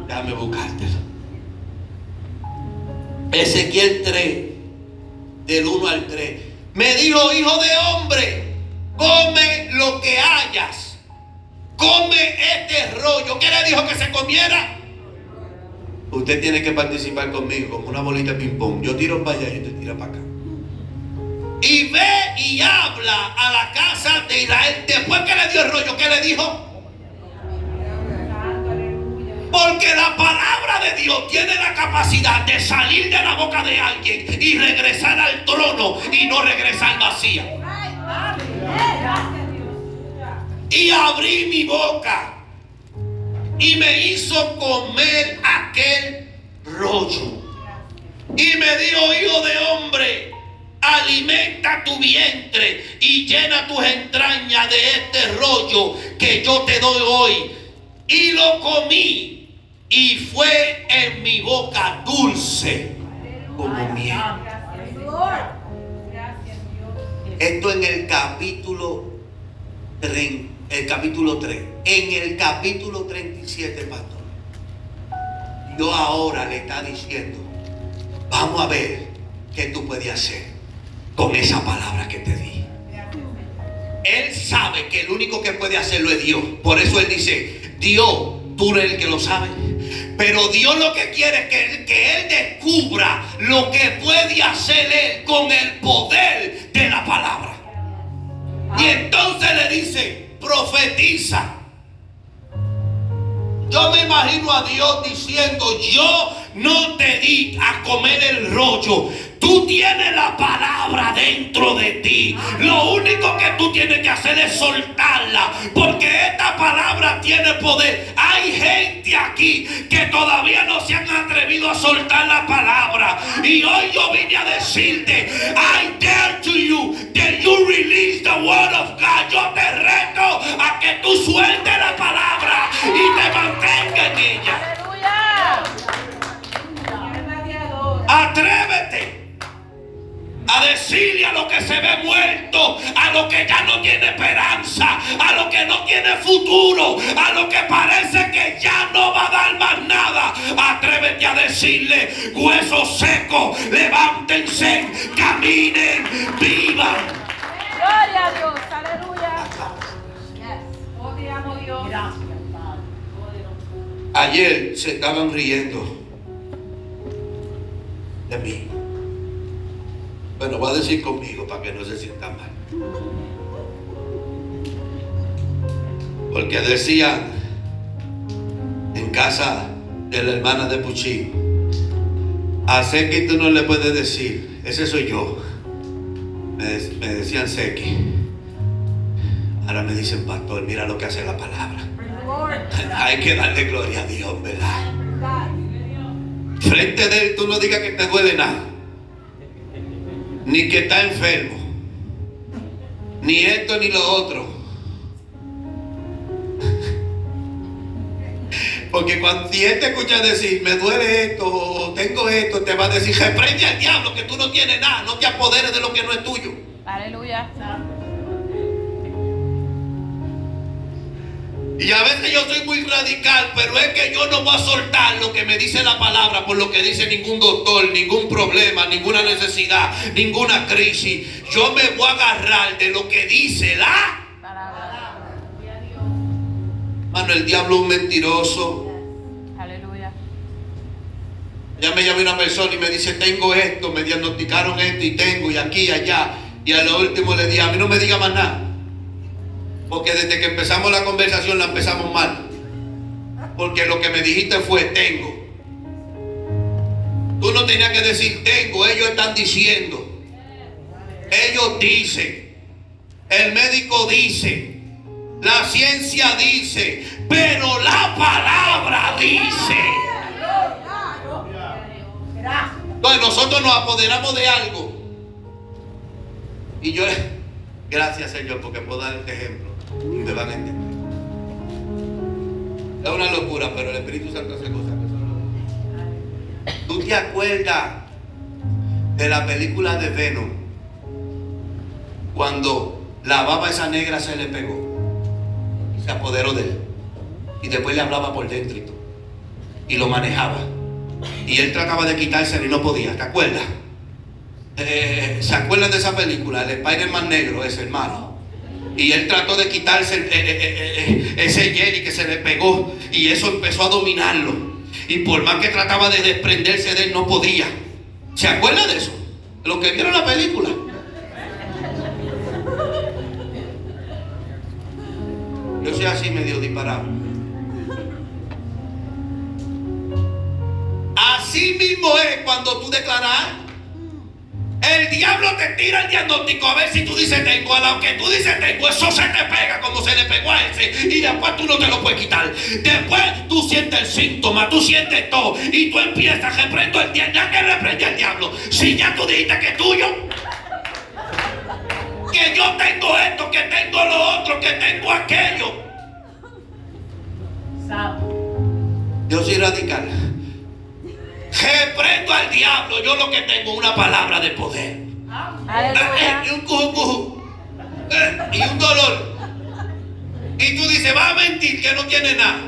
Déjame buscártelo. Ezequiel 3, del 1 al 3. Me dijo, hijo de hombre, come lo que hayas. Come este rollo. ¿Qué le dijo que se comiera? Usted tiene que participar conmigo como una bolita de ping-pong. Yo tiro para allá y usted tira para acá. Y ve y habla a la casa de Israel. Después que le dio el rollo, ¿qué le dijo? Porque la palabra de Dios tiene la capacidad de salir de la boca de alguien y regresar al trono y no regresar vacía. Y abrí mi boca y me hizo comer aquel rollo. Y me dijo, hijo de hombre, alimenta tu vientre y llena tus entrañas de este rollo que yo te doy hoy. Y lo comí y fue en mi boca dulce como miel. Esto en el capítulo 3, el capítulo 3. En el capítulo 37, pastor. Dios ahora le está diciendo, vamos a ver qué tú puedes hacer con esa palabra que te di. Él sabe que el único que puede hacerlo es Dios. Por eso él dice, Dios, tú eres el que lo sabe. Pero Dios lo que quiere es que que él descubra lo que puede hacer él con el poder de la palabra. Y entonces le dice, profetiza. Yo me imagino a Dios diciendo, yo no te di a comer el rollo. Tú tienes la palabra dentro de ti. Lo único que tú tienes que hacer es soltarla. Porque esta palabra tiene poder. Hay gente aquí que todavía no se han atrevido a soltar la palabra. Y hoy yo vine a decirte, I dare to you that you release the word of God. Yo te reto a que tú sueltes la palabra y te mantengas en ella. Atrévete a decirle a lo que se ve muerto, a lo que ya no tiene esperanza, a lo que no tiene futuro, a lo que parece que ya no va a dar más nada. Atrévete a decirle, huesos secos, levántense, caminen, vivan. Gloria a Dios. Aleluya. Yes. Oh, Dios. Gracias. Ayer se estaban riendo de mí. Bueno, va a decir conmigo para que no se sientan mal. Porque decían en casa de la hermana de Puchín, a Seki tú no le puedes decir, ese soy yo. Me, de- me decían Seki. Ahora me dicen, pastor, mira lo que hace la palabra. Hay que darle gloria a Dios, ¿verdad? Frente de él tú no digas que te duele nada. Ni que está enfermo. Ni esto ni lo otro. Porque cuando si él te escucha decir, me duele esto, o tengo esto, te va a decir, reprende al diablo que tú no tienes nada, no te apoderes de lo que no es tuyo. Aleluya. Y a veces yo soy muy radical, pero es que yo no voy a soltar lo que me dice la palabra por lo que dice ningún doctor, ningún problema, ninguna necesidad, ninguna crisis. Yo me voy a agarrar de lo que dice la... Palabra. Mano, el diablo es un mentiroso. Aleluya. Ya me llama una persona y me dice, tengo esto, me diagnosticaron esto y tengo y aquí y allá. Y a lo último le dije, a mí no me diga más nada. Porque desde que empezamos la conversación la empezamos mal. Porque lo que me dijiste fue, tengo. Tú no tenías que decir, tengo, ellos están diciendo. Ellos dicen. El médico dice. La ciencia dice. Pero la palabra dice. Entonces nosotros nos apoderamos de algo. Y yo, gracias Señor, porque puedo dar este ejemplo. Me van a entender. Es una locura, pero el Espíritu Santo hace cosas que son locas. ¿Tú te acuerdas de la película de Venom? Cuando la baba esa negra se le pegó. Se apoderó de él. Y después le hablaba por dentro y todo. Y lo manejaba. Y él trataba de quitárselo y no podía, ¿te acuerdas? Eh, ¿Se acuerdan de esa película? El Spider-Man negro, ese hermano. Y él trató de quitarse ese jelly que se le pegó. Y eso empezó a dominarlo. Y por más que trataba de desprenderse de él, no podía. ¿Se acuerdan de eso? Los que vieron la película. Yo soy así medio disparado. Así mismo es cuando tú declaras. El diablo te tira el diagnóstico a ver si tú dices tengo. A lo que tú dices tengo, eso se te pega como se le pegó a ese. Y después tú no te lo puedes quitar. Después tú sientes el síntoma, tú sientes todo. Y tú empiezas, reprendo el diablo. Ya que reprende el diablo. Si ya tú dijiste que es tuyo. Que yo tengo esto, que tengo lo otro, que tengo aquello. Yo soy radical. Reprendo al diablo. Yo lo que tengo es una palabra de poder. Eh, y un cuju, cuju. Eh, y un dolor. Y tú dices, va a mentir que no tiene nada.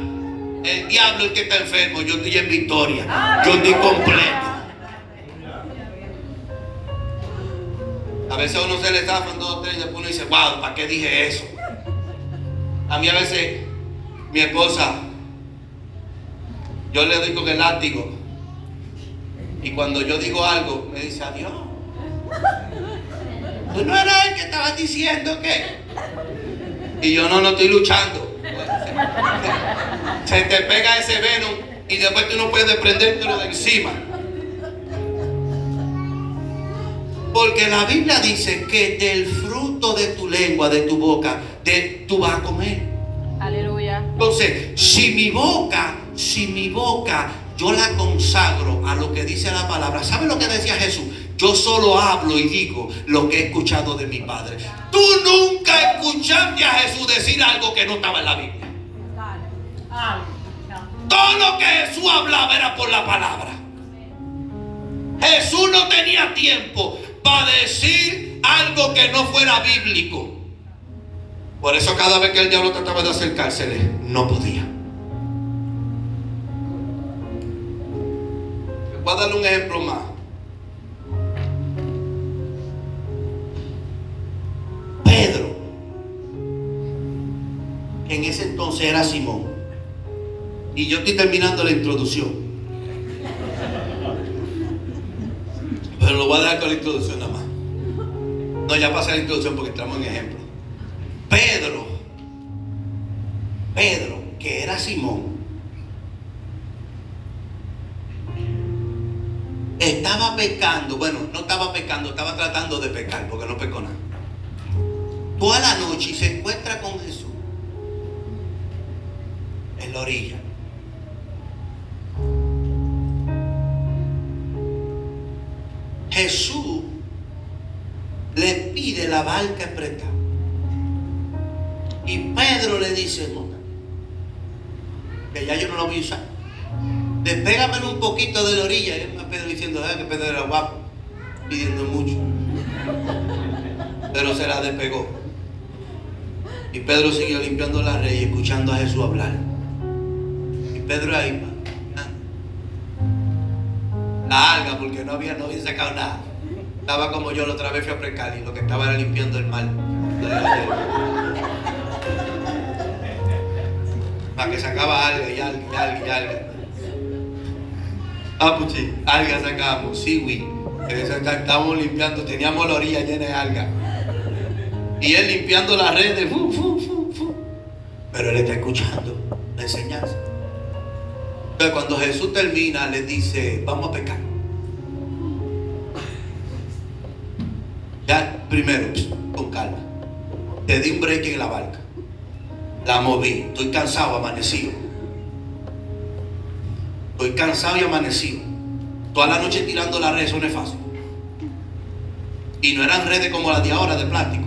El diablo es que está enfermo. Yo estoy en victoria. Yo estoy completo. A veces a uno se le zafan dos o tres y después uno dice, wow, ¿para qué dije eso? A mí a veces mi esposa, yo le doy con el látigo. Y cuando yo digo algo, me dice, adiós. Tú no eras el que estabas diciendo que. Y yo no, no estoy luchando. Se te pega ese venom y después tú no puedes desprendértelo de encima. Porque la Biblia dice que del fruto de tu lengua, de tu boca, de, tú vas a comer. Aleluya. Entonces, si mi boca, si mi boca, yo la consagro a lo que dice la palabra. ¿Sabe lo que decía Jesús? Yo solo hablo y digo lo que he escuchado de mi Padre. Tú nunca escuchaste a Jesús decir algo que no estaba en la Biblia. Todo lo que Jesús hablaba era por la palabra. Jesús no tenía tiempo para decir algo que no fuera bíblico. Por eso cada vez que el diablo trataba de acercársele, no podía. Voy a darle un ejemplo más. Pedro, en en ese entonces era Simón. Y yo estoy terminando la introducción. Pero lo voy a dar con la introducción nada más. No, ya pasé la introducción porque estamos en ejemplo. Pedro, Pedro, que era Simón, pecando. Bueno, no estaba pecando, estaba tratando de pecar porque no pecó nada. Pedro siguió limpiando la red y escuchando a Jesús hablar. Y Pedro ahí, la alga, porque no había, no había sacado nada. Estaba como yo la otra vez fui a pescar y lo que estaba era limpiando el mar. Para que sacaba alga y alga y alga y alga. Ah, pues sí, alga. Eso está- Estábamos limpiando, teníamos la orilla llena de alga. Y él limpiando las redes, fu. Pero él está escuchando la enseñanza. Entonces cuando Jesús termina, le dice, vamos a pecar. Ya, primero, con calma. Te di un break en la barca. La moví. Estoy cansado, amanecido. Estoy cansado y amanecido. Toda la noche tirando la red, eso no es fácil. Y no eran redes como las de ahora de plástico.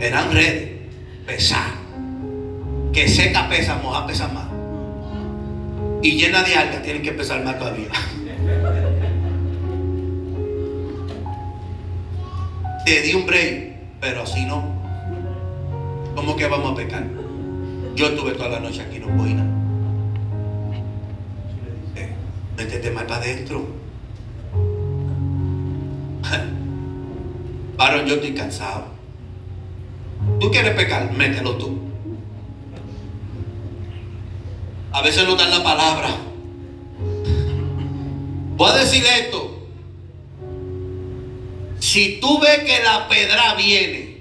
Eran redes pesadas. Que seca pesa, moja pesa más. Y llena de algas tienen que pesar más todavía. Te di un break, pero así no. ¿Cómo que vamos a pecar? Yo estuve toda la noche aquí, no voy nada. Eh, Métete más para adentro. Varón, yo estoy cansado. ¿Tú quieres pecar? Mételo tú. A veces no dan la palabra. Voy a decir esto. Si tú ves que la pedra viene,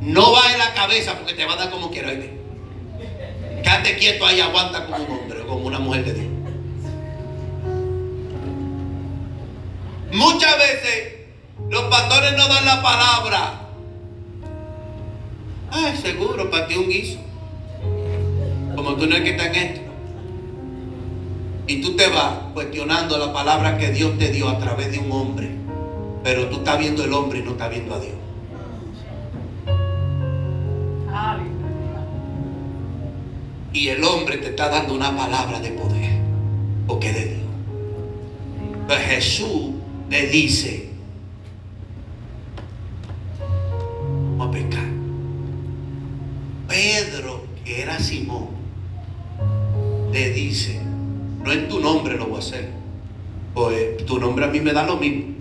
no en la cabeza porque te va a dar como quiera. Quédate quieto ahí, aguanta como un hombre o como una mujer de Dios. Muchas veces los pastores no dan la palabra. Ay, seguro, para ti un guiso. Como tú no es que está en esto. Y tú te vas cuestionando la palabra que Dios te dio a través de un hombre. Pero tú estás viendo el hombre y no estás viendo a Dios. Y el hombre te está dando una palabra de poder. Porque de Dios. Pues Jesús le dice, mí me da lo mismo.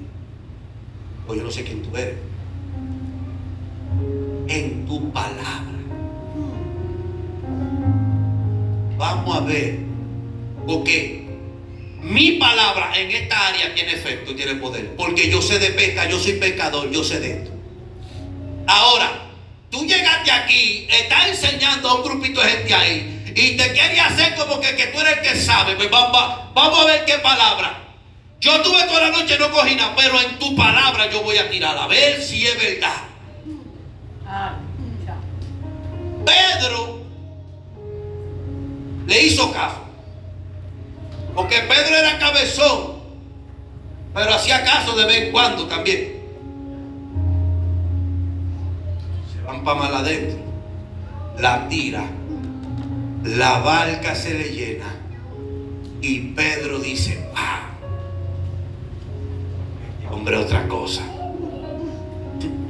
Pues yo no sé quién tú eres. En tu palabra. Vamos a ver. Porque mi palabra en esta área tiene efecto, tiene poder. Porque yo sé de pesca, yo soy pecador, yo sé de esto. Ahora, tú llegaste aquí, estás enseñando a un grupito de gente ahí. Y te quería hacer como que, que tú eres el que sabe. Pues va- va- vamos a ver qué palabra. Yo tuve toda la noche no cogí nada, pero en tu palabra yo voy a tirar a ver si es verdad. Pedro le hizo caso. Porque Pedro era cabezón, pero hacía caso de vez en cuando también. Se van para mal adentro, la tira, la barca se le llena y Pedro dice, ah, hombre, otra cosa.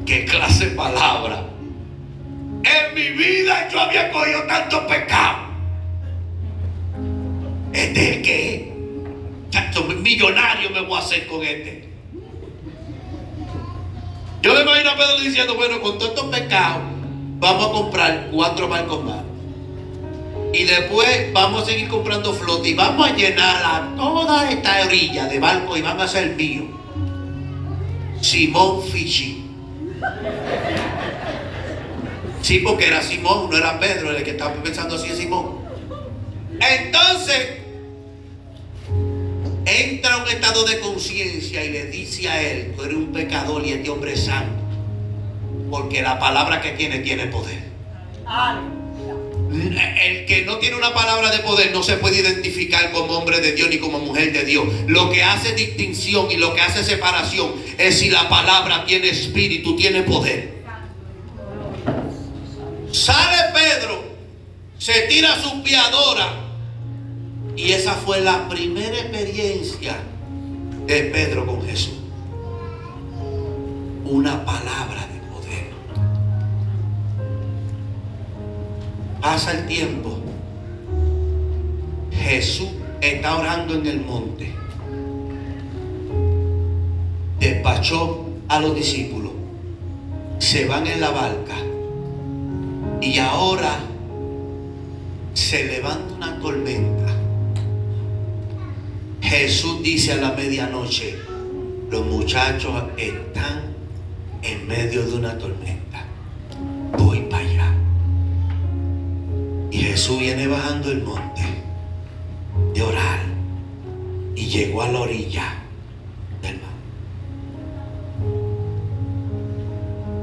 ¿Qué clase de palabra? En mi vida yo había cogido tanto pecado. Este es el que Chacho, millonario me voy a hacer con este. Yo me imagino a Pedro diciendo, bueno, con todos estos pecados, vamos a comprar cuatro barcos más. Y después vamos a seguir comprando flota y vamos a llenar a toda esta orilla de barcos y van a ser míos. Simón Fichi. Sí, porque era Simón, no era Pedro el que estaba pensando así es Simón. Entonces, entra un estado de conciencia y le dice a él, tú eres un pecador y este hombre es santo. Porque la palabra que tiene tiene poder. El que no tiene una palabra de poder no se puede identificar como hombre de Dios ni como mujer de Dios. Lo que hace distinción y lo que hace separación es si la palabra tiene espíritu, tiene poder. Sale Pedro, se tira su piadora y esa fue la primera experiencia de Pedro con Jesús. Una palabra de Pasa el tiempo. Jesús está orando en el monte. Despachó a los discípulos. Se van en la barca. Y ahora se levanta una tormenta. Jesús dice a la medianoche, los muchachos están en medio de una tormenta. Voy. Jesús viene bajando el monte de orar y llegó a la orilla del mar.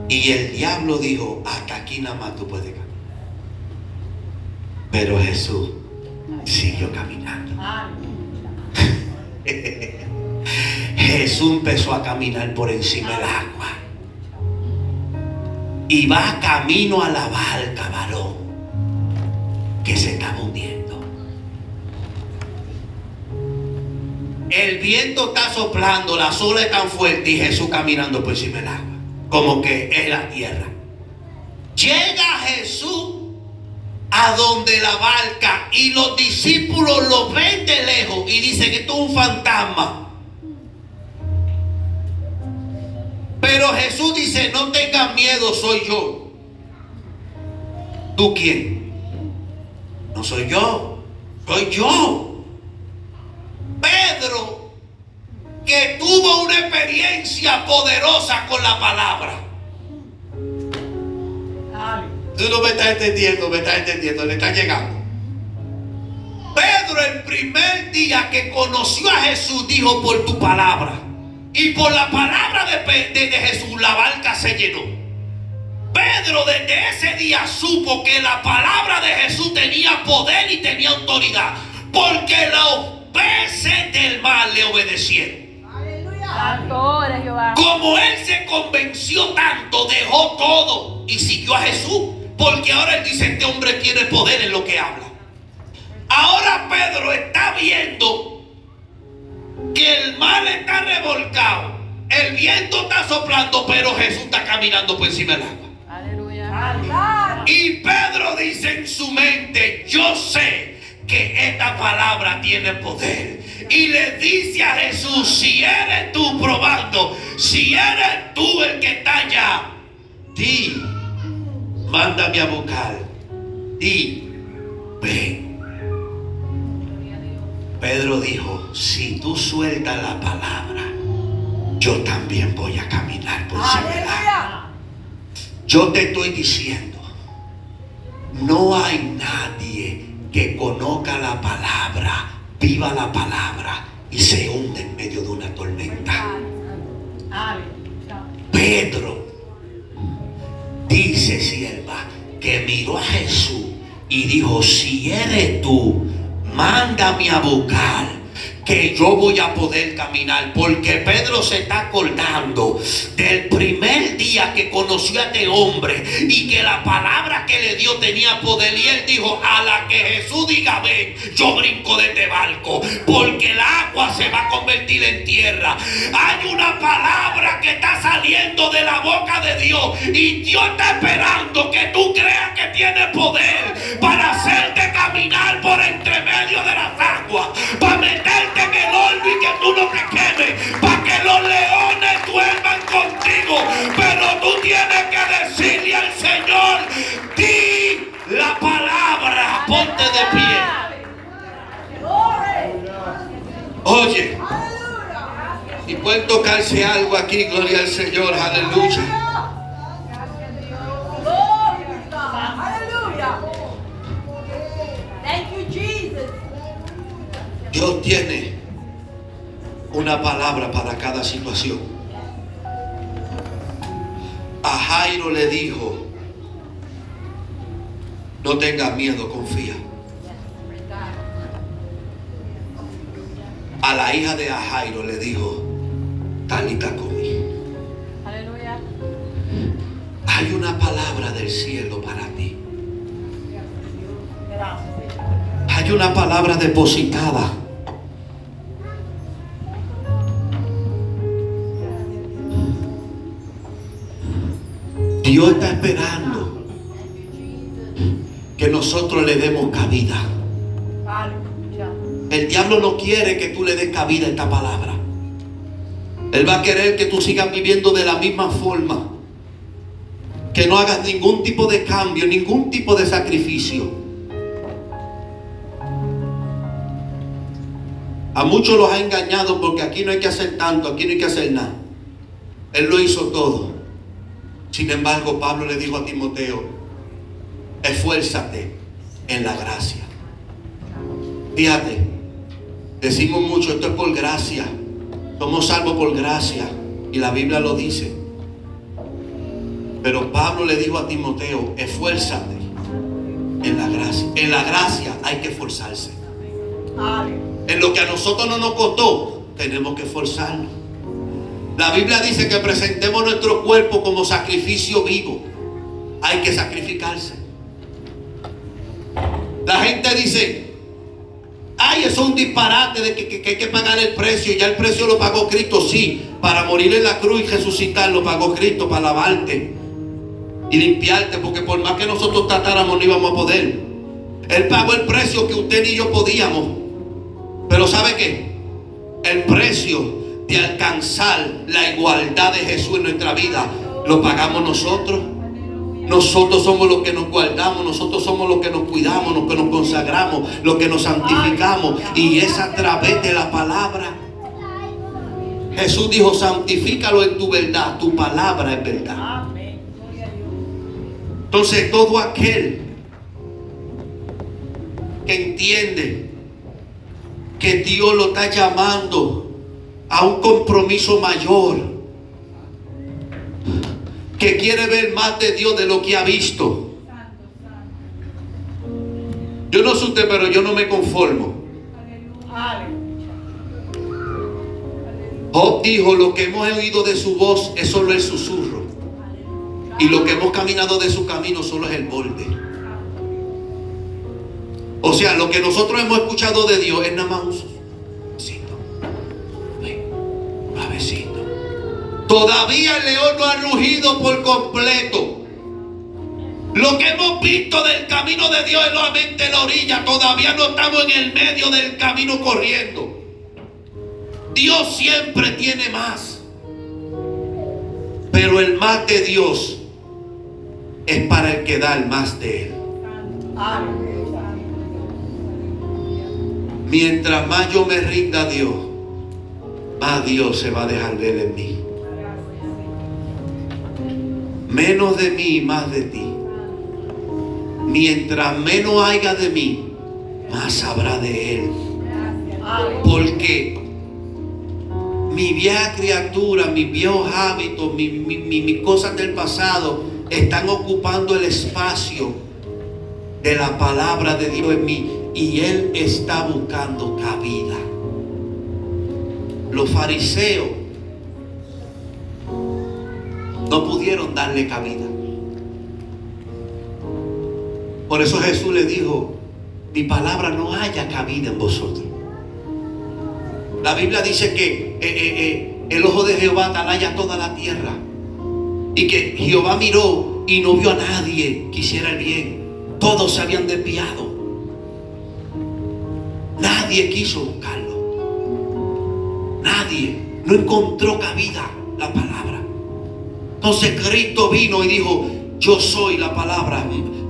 Y el diablo dijo, hasta aquí nada más tú puedes caminar. Pero Jesús siguió caminando. Jesús empezó a caminar por encima del agua. Y va camino a la barca, varón, que se está hundiendo. El viento está soplando, la olas es tan fuerte y Jesús caminando por encima del agua, como que es la tierra. Llega Jesús a donde la barca y los discípulos lo ven de lejos y dicen que esto es un fantasma. Pero Jesús dice, no tengan miedo, soy yo. ¿Tú quién? No soy yo, soy yo. Pedro, que tuvo una experiencia poderosa con la palabra. Tú no me estás entendiendo, me estás entendiendo, le está llegando. Pedro el primer día que conoció a Jesús dijo por tu palabra. Y por la palabra de, de, Jesús la barca se llenó. Pedro desde ese día supo que la palabra de Jesús tenía poder y tenía autoridad. Porque los peces del mar le obedecieron. Como él se convenció tanto, dejó todo y siguió a Jesús. Porque ahora él dice, este hombre tiene poder en lo que habla. Ahora Pedro está viendo que el mar está revolcado. El viento está soplando, pero Jesús está caminando por encima del agua. Aleluya. Y Pedro dice en su mente, yo sé que esta palabra tiene poder. Y le dice a Jesús, si eres tú probando, si eres tú el que está allá, di mándame a buscar. Y ven. Pedro dijo, si tú sueltas la palabra, yo también voy a caminar por encima Yo te estoy diciendo, no hay nadie que conozca la palabra, viva la palabra y se hunde en medio de una tormenta. Pedro Dice sierva que miró a Jesús y dijo, si eres tú, mándame a buscar que yo voy a poder caminar. Porque Pedro se está acordando del primer día que conoció a este hombre y que la palabra que le dio tenía poder. Y él dijo, a la que Jesús diga, ven, yo brinco de este barco. Porque el agua se va a convertir en tierra. Hay una palabra que está saliendo de la boca de Dios. Y Dios está esperando que tú creas que tiene poder para hacerte caminar por entre medio de las aguas agua, para meterte en el horno y que tú no te quemes, para que los leones duerman contigo. Pero tú tienes que decirle al Señor, di la palabra, ponte de pie. Oye, si pueden tocarse algo aquí, gloria al Señor, aleluya. Dios tiene una palabra para cada situación. A Jairo le dijo, no tengas miedo, confía. A la hija de Jairo le dijo, Talita. Aleluya. Hay una palabra del cielo para ti. Hay una palabra depositada. Dios está esperando que nosotros le demos cabida. El diablo no quiere que tú le des cabida a esta palabra. Él va a querer que tú sigas viviendo de la misma forma. Que no hagas ningún tipo de cambio, ningún tipo de sacrificio. A muchos los ha engañado porque aquí no hay que hacer tanto, aquí no hay que hacer nada. Él lo hizo todo. Sin embargo, Pablo le dijo a Timoteo, esfuérzate en la gracia. Fíjate, decimos mucho, esto es por gracia. Somos salvos por gracia. Y la Biblia lo dice. Pero Pablo le dijo a Timoteo, esfuérzate en la gracia. En la gracia hay que esforzarse. En lo que a nosotros no nos costó, tenemos que esforzarnos. La Biblia dice que presentemos nuestro cuerpo como sacrificio vivo. Hay que sacrificarse. La gente dice, ay, eso es un disparate de que, que- que hay que pagar el precio. Ya el precio lo pagó Cristo, sí. Para morir en la cruz y resucitar lo pagó Cristo para lavarte y limpiarte. Porque por más que nosotros tratáramos no íbamos a poder. Él pagó el precio que usted ni yo podíamos. Pero ¿sabe qué? El precio de alcanzar la igualdad de Jesús en nuestra vida lo pagamos nosotros. Nosotros somos los que nos guardamos, nosotros somos los que nos cuidamos, los que nos consagramos, los que nos santificamos. Y es a través de la palabra. Jesús dijo, santifícalo en tu verdad, tu palabra es verdad. Entonces todo aquel que entiende que Dios lo está llamando a un compromiso mayor, que quiere ver más de Dios de lo que ha visto. Yo no sé pero yo no me conformo. Job dijo, lo que hemos oído de su voz es solo el susurro. Y lo que hemos caminado de su camino solo es el borde. O sea, lo que nosotros hemos escuchado de Dios es nada más un. Todavía el león no ha rugido por completo. Lo que hemos visto del camino de Dios es solamente la orilla. Todavía no estamos en el medio del camino corriendo. Dios siempre tiene más. Pero el más de Dios es para el que da el más de Él. Mientras más yo me rinda a Dios, más Dios se va a dejar ver en mí. Menos de mí, más de ti. Mientras menos haya de mí, más habrá de Él. Porque mi vieja criatura, mis viejos hábitos, mi- mi- mi- mis cosas del pasado están ocupando el espacio de la palabra de Dios en mí. Y Él está buscando cabida. Los fariseos no pudieron darle cabida. Por eso Jesús le dijo, mi palabra no haya cabida en vosotros. La Biblia dice que eh, eh, eh, el ojo de Jehová atalaya toda la tierra. Y que Jehová miró y no vio a nadie que hiciera el bien. Todos se habían desviado. Nadie quiso buscarlo. Nadie. No encontró cabida la palabra. Entonces Cristo vino y dijo, yo soy la palabra.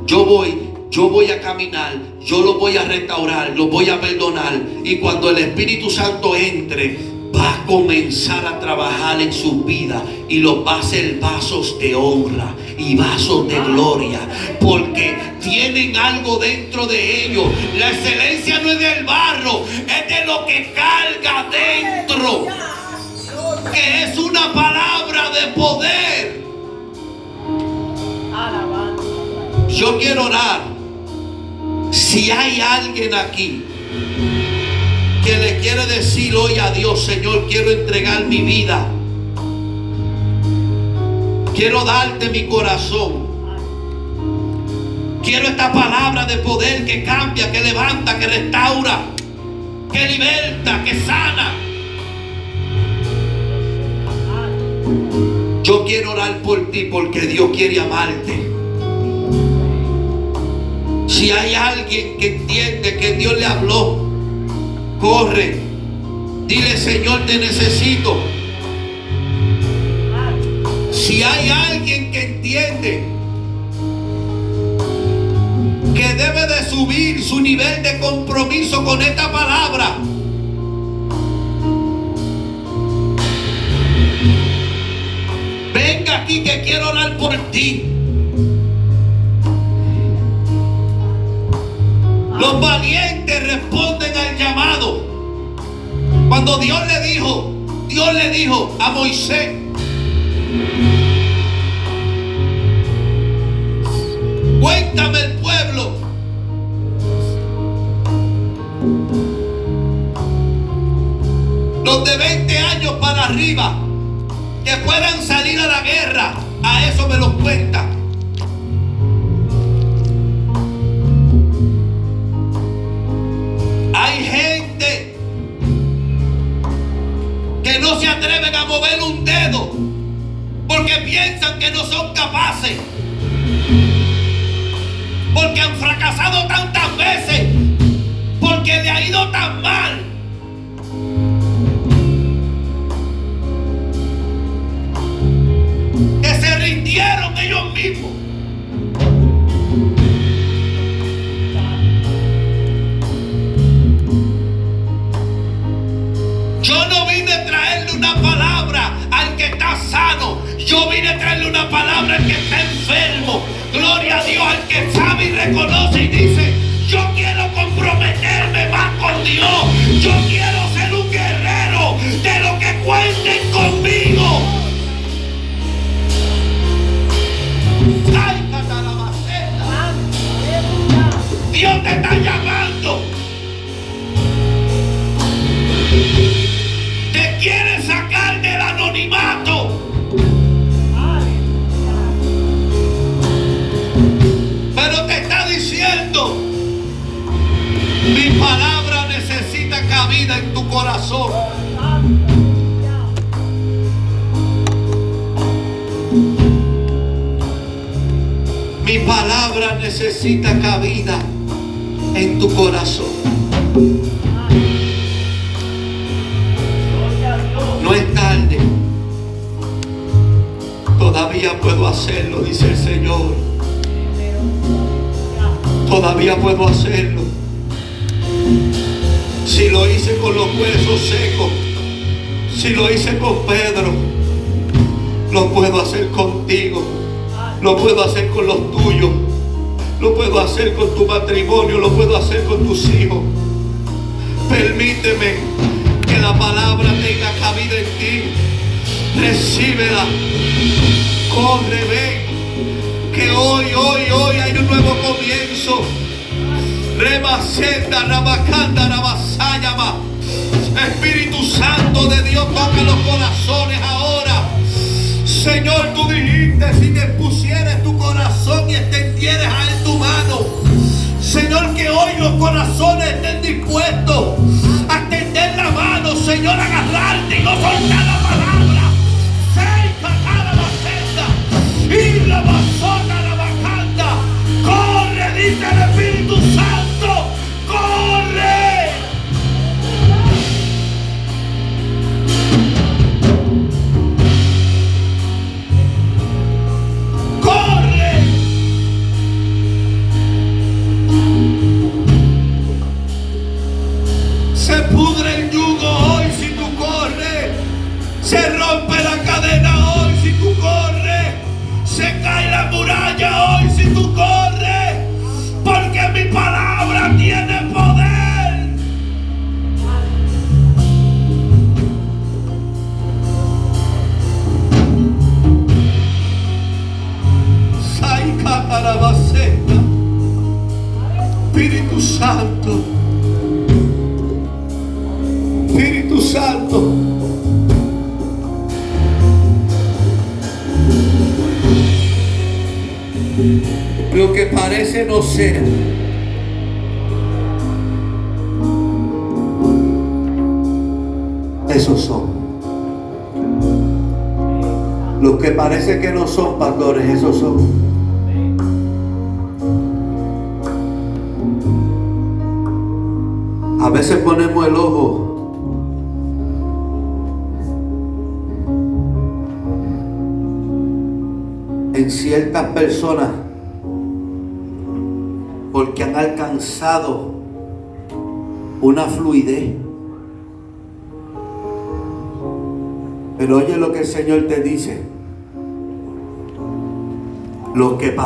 Yo voy, yo voy a caminar. yo lo voy a restaurar, lo voy a perdonar. Y cuando el Espíritu Santo entre, va a comenzar a trabajar en su vida y los va a hacer vasos de honra y vasos de gloria. Porque tienen algo dentro de ellos. La excelencia no es del barro, es de lo que carga dentro. Que es una palabra de poder. Yo quiero orar. Si hay alguien aquí que le quiere decir hoy a Dios, Señor, quiero entregar mi vida. Quiero darte mi corazón. Quiero esta palabra de poder que cambia, que levanta, que restaura, que liberta, que sana. Yo quiero orar por ti porque Dios quiere amarte. Si hay alguien que entiende que Dios le habló, corre. Dile, Señor, te necesito. Si hay alguien que entiende que debe de subir su nivel de compromiso con esta palabra, venga aquí que quiero orar por ti. Los valientes responden llamado. Cuando Dios le dijo, Dios le dijo a Moisés, cuéntame el pueblo. Los de 20 años para arriba, que puedan salir a la guerra, a eso me los cuenta. Tú dijiste si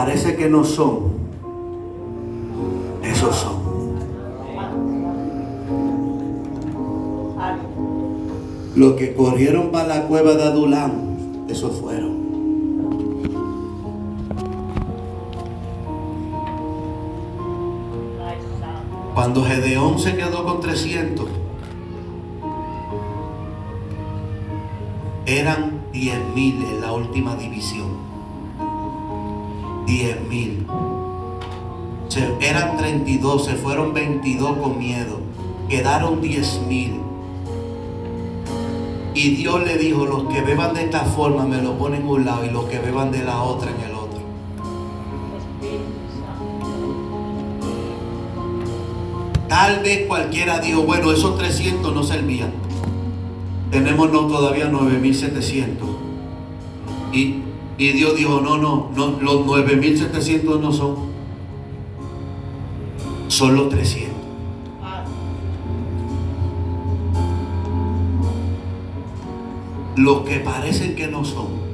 parece que no son, esos son. Los que corrieron para la cueva de Adulam, esos fueron. Cuando Gedeón se quedó con 300, eran 10.000 en la última división. 10 mil. eran 32, se fueron 22 con miedo. Quedaron 10 mil. Y Dios le dijo, los que beban de esta forma me lo ponen en un lado y los que beban de la otra en el otro. Tal vez cualquiera dijo, bueno, esos 300 no servían. Tenemos no, todavía 9.700. Y y Dios dijo, no, no, no los 9.700 no son, son los 300. Los que parecen que no son.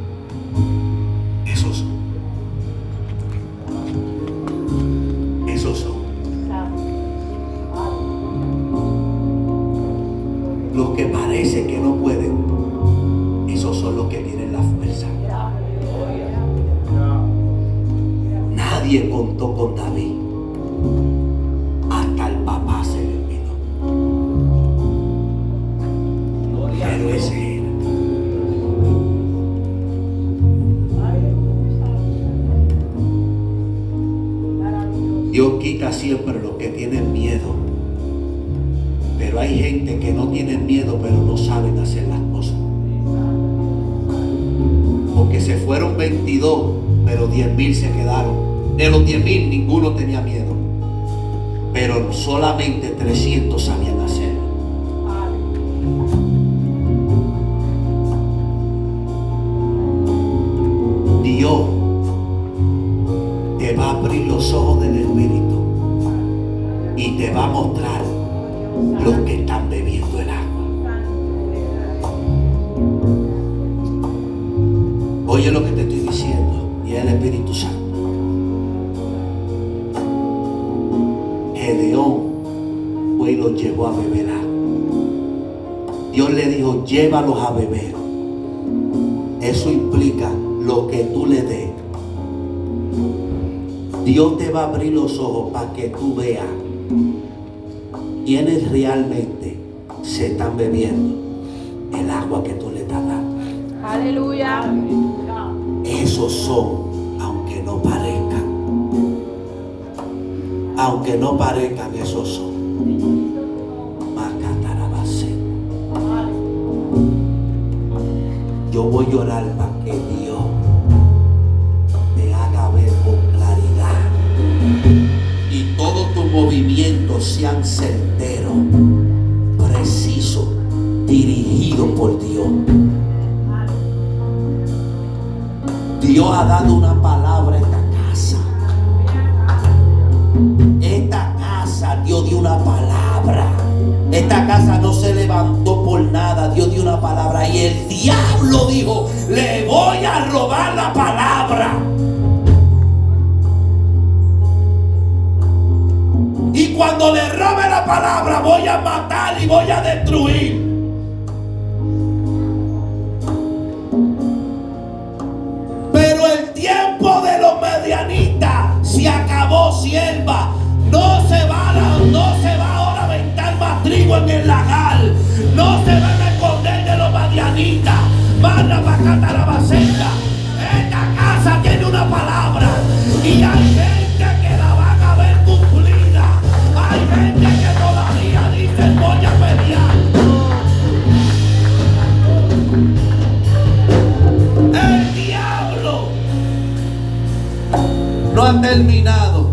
Ha terminado.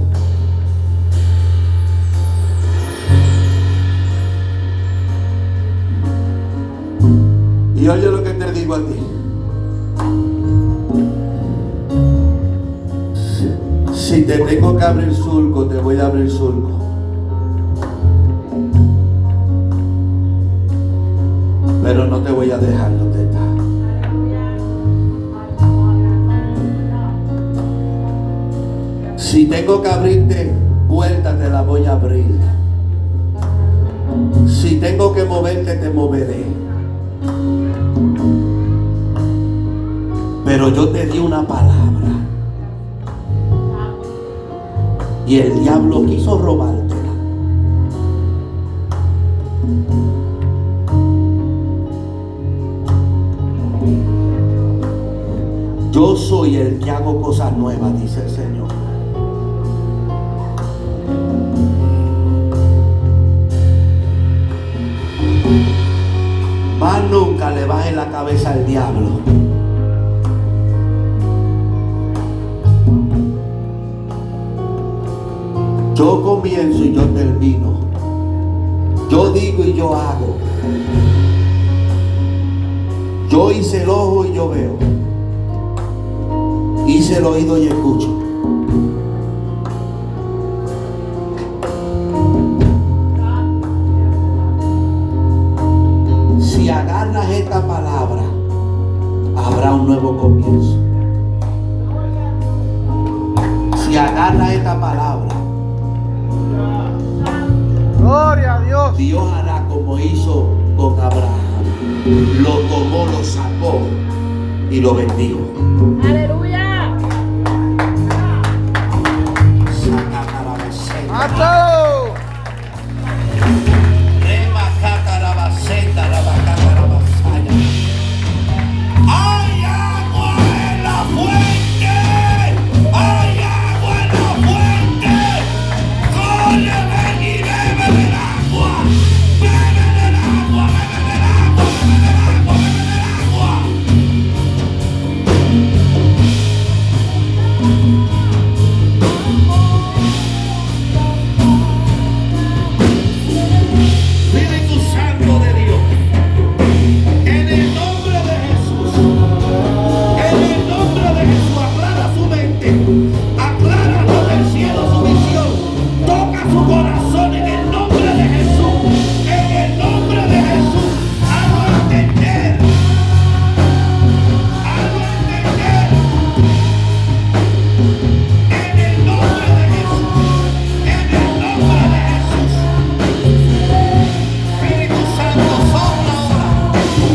Y oye lo que te digo a ti. Si, si te tengo que abrir surco, te voy a abrir surco. Pero no te voy a dejar donde estás. Si tengo que abrirte puertas, te la voy a abrir. Si tengo que moverte, te moveré. Pero yo te di una palabra. Y el diablo quiso robártela. Yo soy el que hago cosas nuevas, dice el Señor. Más nunca le baje la cabeza al diablo. Yo comienzo y yo termino. Yo digo y yo hago. Yo hice el ojo y yo veo. Hice el oído y escucho. Un nuevo comienzo. Si agarras esta palabra, Gloria a Dios. Dios hará como hizo con Abraham. Lo tomó, lo sacó y lo bendijo. Aleluya. Saca para.